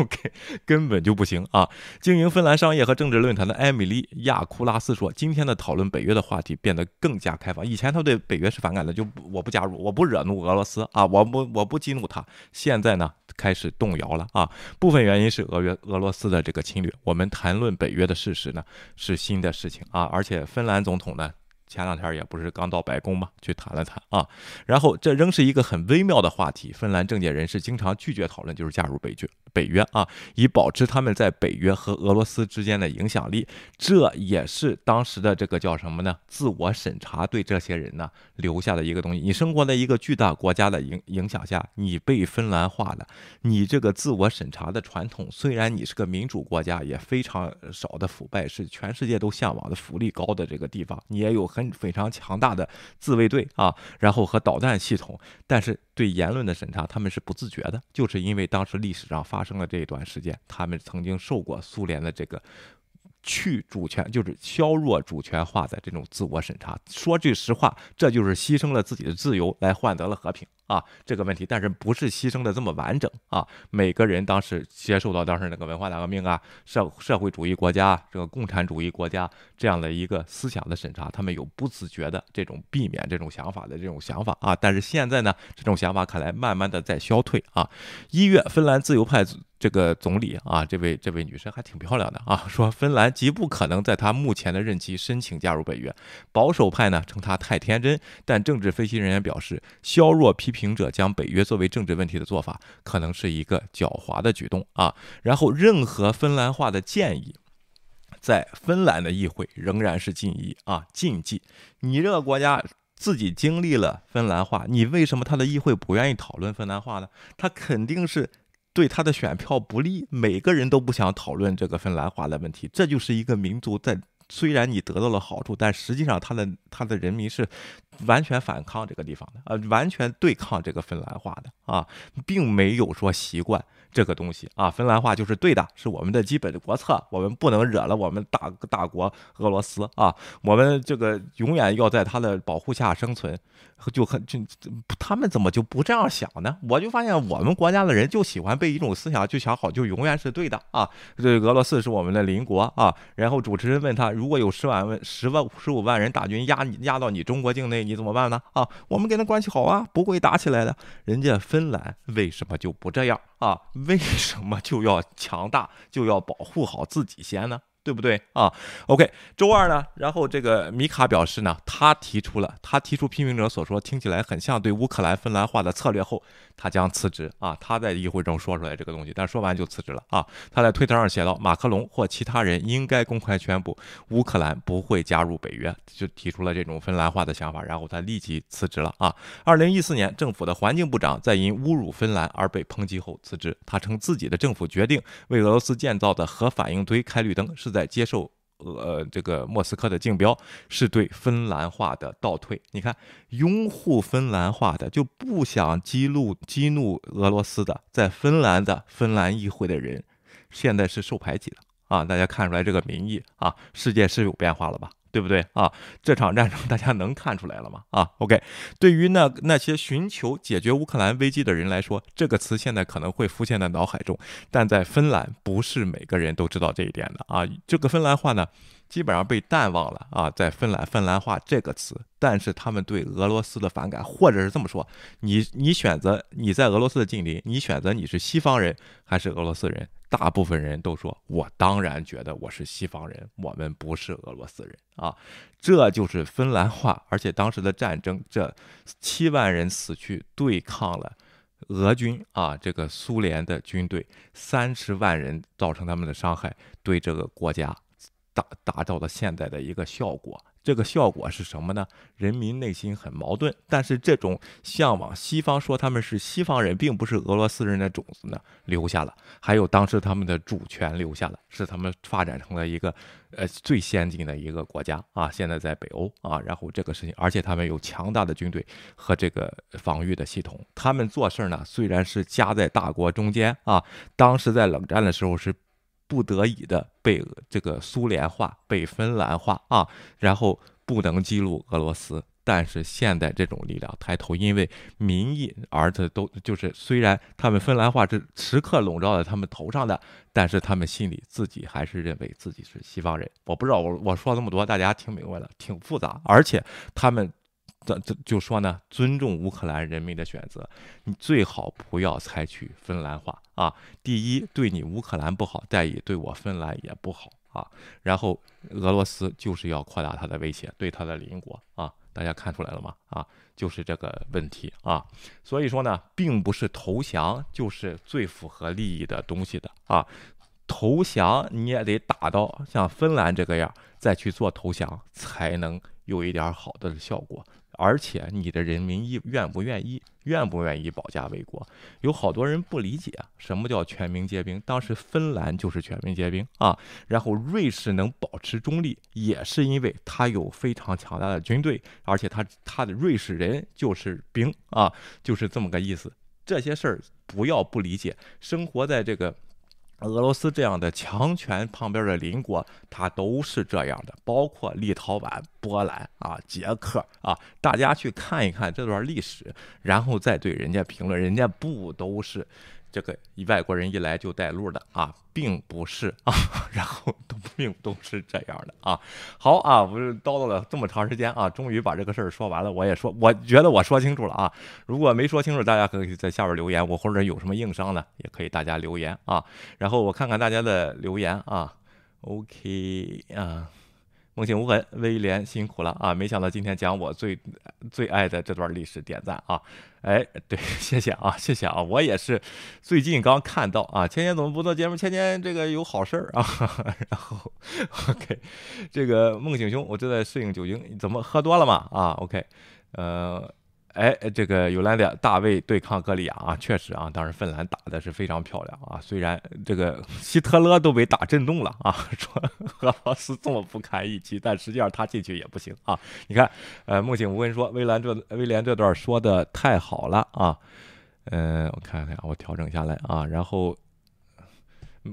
，OK，根本就不行啊！经营芬兰商业和政治论坛的艾米丽亚库拉斯说：“今天的讨论北约的话题变得更加开放。以前他对北约是反感的，就我不加入，我不惹怒俄罗斯啊，我不我不激怒他。现在呢，开始动摇了啊！”，部分原因是俄约俄罗斯的这个侵略。我们谈论北约的事实呢，是新的事情啊，而且芬兰总统呢。前两天也不是刚到白宫吗，去谈了谈啊，然后这仍是一个很微妙的话题。芬兰政界人士经常拒绝讨论，就是加入北约，北约啊，以保持他们在北约和俄罗斯之间的影响力。这也是当时的这个叫什么呢？自我审查对这些人呢留下的一个东西。你生活在一个巨大国家的影影响下，你被芬兰化了，你这个自我审查的传统，虽然你是个民主国家，也非常少的腐败，是全世界都向往的福利高的这个地方，你也有很。非常强大的自卫队啊，然后和导弹系统，但是对言论的审查，他们是不自觉的，就是因为当时历史上发生了这一段时间，他们曾经受过苏联的这个。去主权就是削弱主权化的这种自我审查。说句实话，这就是牺牲了自己的自由来换得了和平啊，这个问题。但是不是牺牲的这么完整啊？每个人当时接受到当时那个文化大革命啊、社社会主义国家、这个共产主义国家这样的一个思想的审查，他们有不自觉的这种避免这种想法的这种想法啊。但是现在呢，这种想法看来慢慢的在消退啊。一月，芬兰自由派。这个总理啊，这位这位女生还挺漂亮的啊，说芬兰极不可能在他目前的任期申请加入北约。保守派呢称他太天真，但政治分析人员表示，削弱批评者将北约作为政治问题的做法，可能是一个狡猾的举动啊。然后，任何芬兰化的建议，在芬兰的议会仍然是禁议啊，禁忌。你这个国家自己经历了芬兰化，你为什么他的议会不愿意讨论芬兰化呢？他肯定是。对他的选票不利，每个人都不想讨论这个芬兰化的问题。这就是一个民族在，虽然你得到了好处，但实际上他的他的人民是完全反抗这个地方的，呃，完全对抗这个芬兰化的啊，并没有说习惯。这个东西啊，芬兰话就是对的，是我们的基本的国策。我们不能惹了我们大大国俄罗斯啊，我们这个永远要在他的保护下生存。就很就他们怎么就不这样想呢？我就发现我们国家的人就喜欢被一种思想就想好就永远是对的啊。这俄罗斯是我们的邻国啊。然后主持人问他，如果有十万问十万十五万人大军压你压到你中国境内，你怎么办呢？啊，我们跟他关系好啊，不会打起来的。人家芬兰为什么就不这样啊？为什么就要强大，就要保护好自己先呢？对不对啊？OK，周二呢，然后这个米卡表示呢，他提出了他提出批评者所说听起来很像对乌克兰芬兰化的策略后，他将辞职啊。他在议会中说出来这个东西，但说完就辞职了啊。他在推特上写道：“马克龙或其他人应该公开宣布乌克兰不会加入北约。”就提出了这种芬兰化的想法，然后他立即辞职了啊。二零一四年，政府的环境部长在因侮辱芬兰而被抨击后辞职。他称自己的政府决定为俄罗斯建造的核反应堆开绿灯是。在接受呃这个莫斯科的竞标，是对芬兰化的倒退。你看，拥护芬兰化的就不想激怒激怒俄罗斯的，在芬兰的芬兰议会的人，现在是受排挤的啊！大家看出来这个民意啊，世界是有变化了吧？对不对啊？这场战争大家能看出来了吗？啊，OK，对于那那些寻求解决乌克兰危机的人来说，这个词现在可能会浮现在脑海中，但在芬兰不是每个人都知道这一点的啊。这个芬兰话呢，基本上被淡忘了啊，在芬兰芬兰话这个词，但是他们对俄罗斯的反感，或者是这么说，你你选择你在俄罗斯的近邻，你选择你是西方人还是俄罗斯人？大部分人都说，我当然觉得我是西方人，我们不是俄罗斯人啊，这就是芬兰话。而且当时的战争，这七万人死去对抗了俄军啊，这个苏联的军队，三十万人造成他们的伤害，对这个国家达到了现在的一个效果。这个效果是什么呢？人民内心很矛盾，但是这种向往西方说他们是西方人，并不是俄罗斯人的种子呢留下了，还有当时他们的主权留下了，是他们发展成了一个呃最先进的一个国家啊，现在在北欧啊，然后这个事情，而且他们有强大的军队和这个防御的系统，他们做事呢虽然是夹在大国中间啊，当时在冷战的时候是。不得已的被这个苏联化、被芬兰化啊，然后不能激怒俄罗斯。但是现在这种力量抬头，因为民意而这都就是虽然他们芬兰化是时刻笼罩在他们头上的，但是他们心里自己还是认为自己是西方人。我不知道我我说那么多，大家听明白了？挺复杂，而且他们。这这就说呢，尊重乌克兰人民的选择，你最好不要采取芬兰化啊。第一，对你乌克兰不好；再一，对我芬兰也不好啊。然后，俄罗斯就是要扩大它的威胁，对它的邻国啊，大家看出来了吗？啊，就是这个问题啊。所以说呢，并不是投降就是最符合利益的东西的啊。投降你也得打到像芬兰这个样，再去做投降，才能有一点好的效果。而且你的人民意愿不愿意，愿不愿意保家卫国？有好多人不理解什么叫全民皆兵。当时芬兰就是全民皆兵啊，然后瑞士能保持中立，也是因为他有非常强大的军队，而且他他的瑞士人就是兵啊，就是这么个意思。这些事儿不要不理解，生活在这个。俄罗斯这样的强权旁边的邻国，它都是这样的，包括立陶宛、波兰啊、捷克啊，大家去看一看这段历史，然后再对人家评论，人家不都是。这个外国人一来就带路的啊，并不是 啊，然后都并都是这样的啊。好啊，我叨叨了这么长时间啊，终于把这个事儿说完了。我也说，我觉得我说清楚了啊。如果没说清楚，大家可以在下边留言，我或者有什么硬伤呢，也可以大家留言啊。然后我看看大家的留言啊。OK 啊。梦醒无痕，威廉辛苦了啊！没想到今天讲我最最爱的这段历史，点赞啊！哎，对，谢谢啊，谢谢啊！我也是最近刚看到啊，芊芊怎么不做节目？芊芊这个有好事儿啊！然后 OK，这个梦醒兄，我正在适应酒精，怎么喝多了嘛？啊，OK，呃。哎，这个尤兰的大卫对抗格里亚啊，确实啊，当时芬兰打的是非常漂亮啊。虽然这个 希特勒都被打震动了啊，说 俄罗斯这么不堪一击，但实际上他进去也不行啊。你看，呃，梦醒无闻说威兰这威廉这段说的太好了啊。嗯，我看看，我调整下来啊，然后。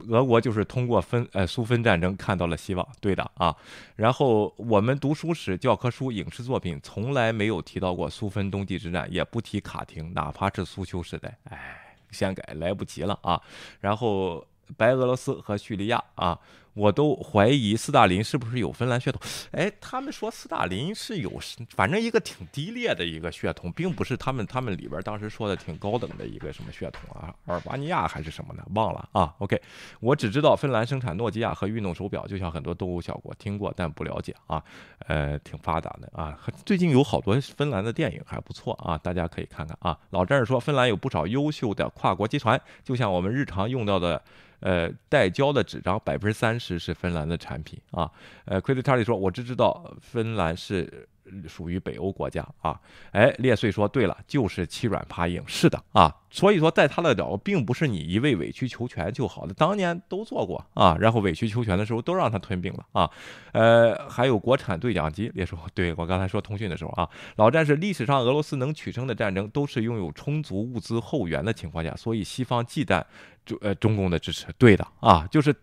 俄国就是通过分呃苏芬战争看到了希望，对的啊。然后我们读书史教科书影视作品从来没有提到过苏芬冬季之战，也不提卡廷，哪怕是苏修时代，哎，先改来不及了啊。然后白俄罗斯和叙利亚啊，我都怀疑斯大林是不是有芬兰血统。哎，他们说斯大林是有，反正一个挺低劣的一个血统，并不是他们他们里边当时说的挺高等的一个什么血统啊，阿尔巴尼亚还是什么的，忘了啊。OK，我只知道芬兰生产诺基亚和运动手表，就像很多动物小国听过但不了解啊，呃，挺发达的啊。最近有好多芬兰的电影还不错啊，大家可以看看啊。老战士说，芬兰有不少优秀的跨国集团，就像我们日常用到的。呃，代交的纸张百分之三十是芬兰的产品啊。呃，奎特查理说，我只知道芬兰是。属于北欧国家啊，哎，列穗说对了，就是欺软怕硬，是的啊，所以说在他的角，并不是你一味委曲求全就好了，当年都做过啊，然后委曲求全的时候都让他吞并了啊，呃，还有国产对讲机，列说对我刚才说通讯的时候啊，老战士，历史上俄罗斯能取胜的战争都是拥有充足物资后援的情况下，所以西方忌惮中呃中共的支持，对的啊，就是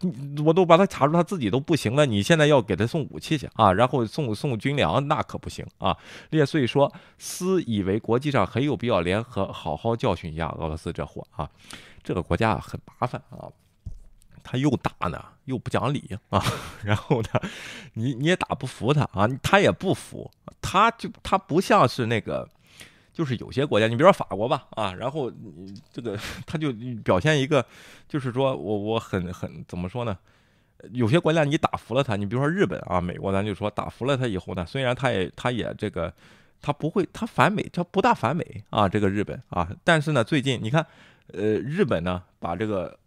我都把他卡住，他自己都不行了，你现在要给他送武器去啊，然后送送军粮，那可不行。啊，列岁说，私以为国际上很有必要联合，好好教训一下俄俄罗斯这货啊，这个国家很麻烦啊，他又大呢，又不讲理啊，然后呢，你你也打不服他啊，他也不服，他就他不像是那个，就是有些国家，你比如说法国吧啊，然后这个他就表现一个，就是说我我很很怎么说呢？有些国家你打服了他，你比如说日本啊、美国，咱就说打服了他以后呢，虽然他也他也这个他不会他反美，他不大反美啊，这个日本啊，但是呢，最近你看，呃，日本呢把这个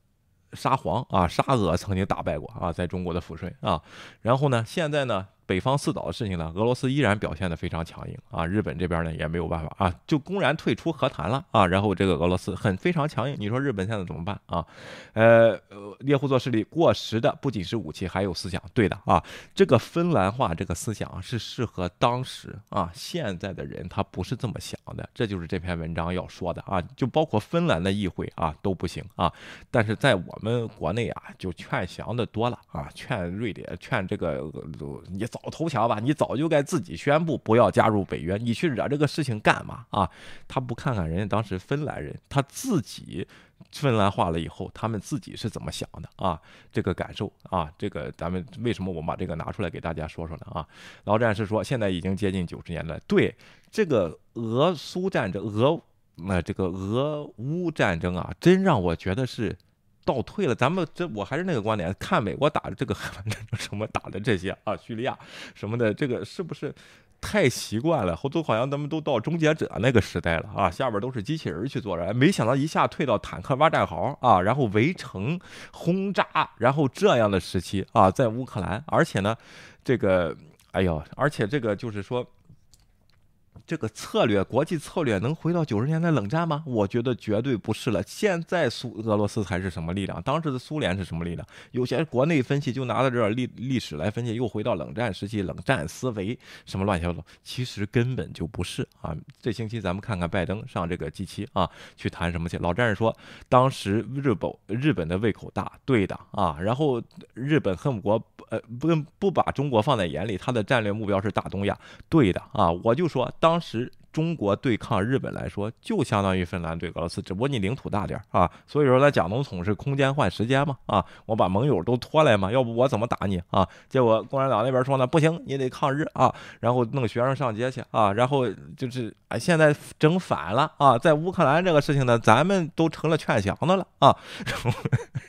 沙皇啊沙俄曾经打败过啊，在中国的抚顺啊，然后呢，现在呢。北方四岛的事情呢，俄罗斯依然表现得非常强硬啊，日本这边呢也没有办法啊，就公然退出和谈了啊，然后这个俄罗斯很非常强硬，你说日本现在怎么办啊？呃，猎户座势力过时的不仅是武器，还有思想，对的啊，这个芬兰化这个思想是适合当时啊，现在的人他不是这么想的，这就是这篇文章要说的啊，就包括芬兰的议会啊都不行啊，但是在我们国内啊就劝降的多了啊，劝瑞典，劝这个你。早早投降吧！你早就该自己宣布不要加入北约，你去惹这个事情干嘛啊？他不看看人家当时芬兰人他自己芬兰化了以后，他们自己是怎么想的啊？这个感受啊，这个咱们为什么我们把这个拿出来给大家说说呢？啊，老战士说现在已经接近九十年代，对这个俄苏战争、俄呃这个俄乌战争啊，真让我觉得是。倒退了，咱们这我还是那个观点，看美国打的这个 什么打的这些啊，叙利亚什么的，这个是不是太习惯了？后头好像咱们都到终结者那个时代了啊，下边都是机器人去做着，没想到一下退到坦克挖战壕啊，然后围城轰炸，然后这样的时期啊，在乌克兰，而且呢，这个哎呦，而且这个就是说。这个策略，国际策略能回到九十年代冷战吗？我觉得绝对不是了。现在苏俄罗斯才是什么力量？当时的苏联是什么力量？有些国内分析就拿到这历历史来分析，又回到冷战时期，冷战思维什么乱七八糟，其实根本就不是啊。这星期咱们看看拜登上这个 G 七啊，去谈什么去？老战士说，当时日本日本的胃口大，对的啊。然后日本恨不国呃不不把中国放在眼里，他的战略目标是大东亚，对的啊。我就说当。当时中国对抗日本来说，就相当于芬兰对俄罗斯，只不过你领土大点啊。所以说，那蒋总统是空间换时间嘛啊，我把盟友都拖来嘛，要不我怎么打你啊？结果共产党那边说呢，不行，你得抗日啊，然后弄学生上街去啊，然后就是哎，现在整反了啊，在乌克兰这个事情呢，咱们都成了劝降的了啊，然 后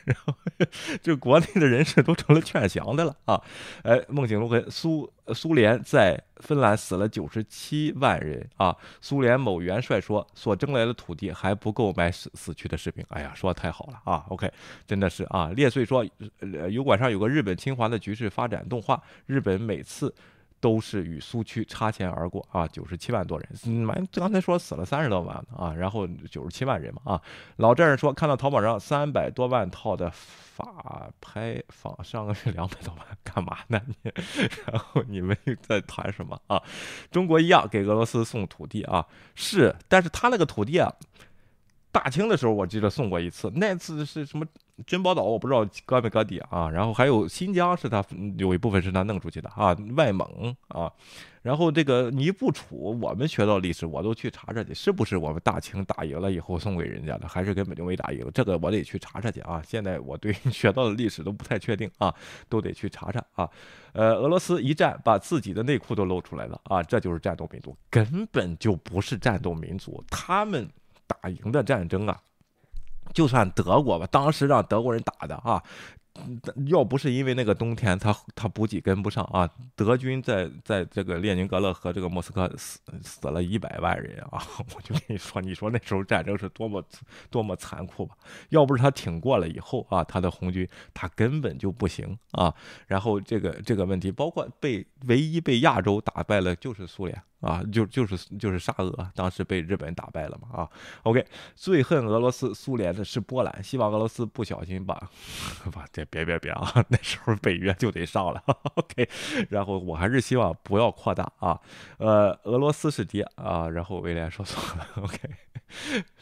然后就国内的人士都成了劝降的了啊。哎，孟景如跟苏。苏联在芬兰死了九十七万人啊！苏联某元帅说，所征来的土地还不够买死死去的士兵。哎呀，说的太好了啊！OK，真的是啊。列岁说，油管上有个日本侵华的局势发展动画，日本每次。都是与苏区擦肩而过啊！九十七万多人，嗯，刚才说死了三十多万啊，然后九十七万人嘛啊！老战士说看到淘宝上三百多万套的法拍仿，上个月两百多万，干嘛呢你？然后你们在谈什么啊？中国一样给俄罗斯送土地啊，是，但是他那个土地啊，大清的时候我记得送过一次，那次是什么？珍宝岛我不知道搁没搁底啊，然后还有新疆是他有一部分是他弄出去的啊，外蒙啊，然后这个尼布楚我们学到历史我都去查查去，是不是我们大清打赢了以后送给人家的，还是根本就没打赢？这个我得去查查去啊！现在我对 学到的历史都不太确定啊，都得去查查啊。呃，俄罗斯一战把自己的内裤都露出来了啊，这就是战斗民族，根本就不是战斗民族，他们打赢的战争啊。就算德国吧，当时让德国人打的啊，要不是因为那个冬天，他他补给跟不上啊，德军在在这个列宁格勒和这个莫斯科死死了一百万人啊，我就跟你说，你说那时候战争是多么多么残酷吧？要不是他挺过了以后啊，他的红军他根本就不行啊。然后这个这个问题，包括被唯一被亚洲打败了，就是苏联。啊，就就是就是沙俄，当时被日本打败了嘛啊。OK，最恨俄罗斯苏联的是波兰，希望俄罗斯不小心把 把这别别别啊，那时候北约就得上了。OK，然后我还是希望不要扩大啊。呃，俄罗斯是爹啊，然后威廉说错了。OK，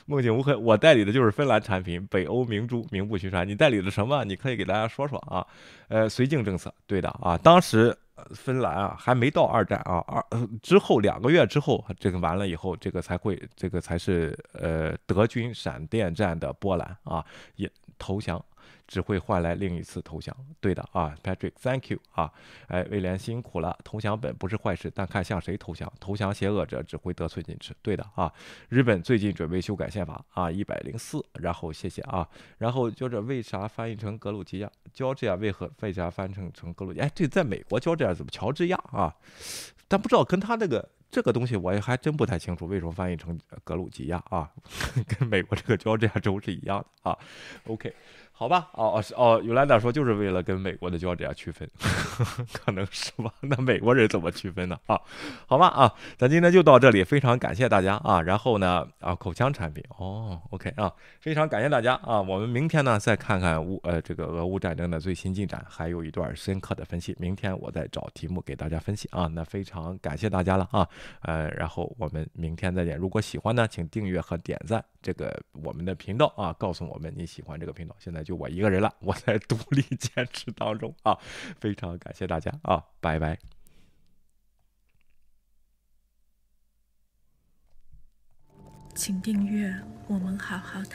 梦醒无痕，我代理的就是芬兰产品，北欧明珠，名不虚传。你代理的什么？你可以给大家说说啊。呃，绥靖政策，对的啊，当时。芬兰啊，还没到二战啊，二之后两个月之后，这个完了以后，这个才会，这个才是呃德军闪电战的波兰啊也投降。只会换来另一次投降。对的啊，Patrick，Thank you 啊，哎，威廉辛苦了。投降本不是坏事，但看向谁投降。投降邪恶者只会得寸进尺。对的啊，日本最近准备修改宪法啊，一百零四。然后谢谢啊，然后就这为啥翻译成格鲁吉亚？乔治亚为何为啥翻成成格鲁？哎，这在美国乔治亚怎么乔治亚啊？但不知道跟他那个这个东西，我也还真不太清楚为什么翻译成格鲁吉亚啊？跟美国这个乔治亚州是一样的啊。OK。好吧，哦哦是哦，有来点说就是为了跟美国的交这区分，可能是吧？那美国人怎么区分呢？啊，好吧啊，咱今天就到这里，非常感谢大家啊。然后呢啊，口腔产品哦，OK 啊，非常感谢大家啊。我们明天呢再看看乌呃这个俄乌战争的最新进展，还有一段深刻的分析。明天我再找题目给大家分析啊。那非常感谢大家了啊，呃，然后我们明天再见。如果喜欢呢，请订阅和点赞这个我们的频道啊，告诉我们你喜欢这个频道。现在。就我一个人了，我在独立 坚持当中啊，非常感谢大家啊，拜拜。请订阅，我们好好谈。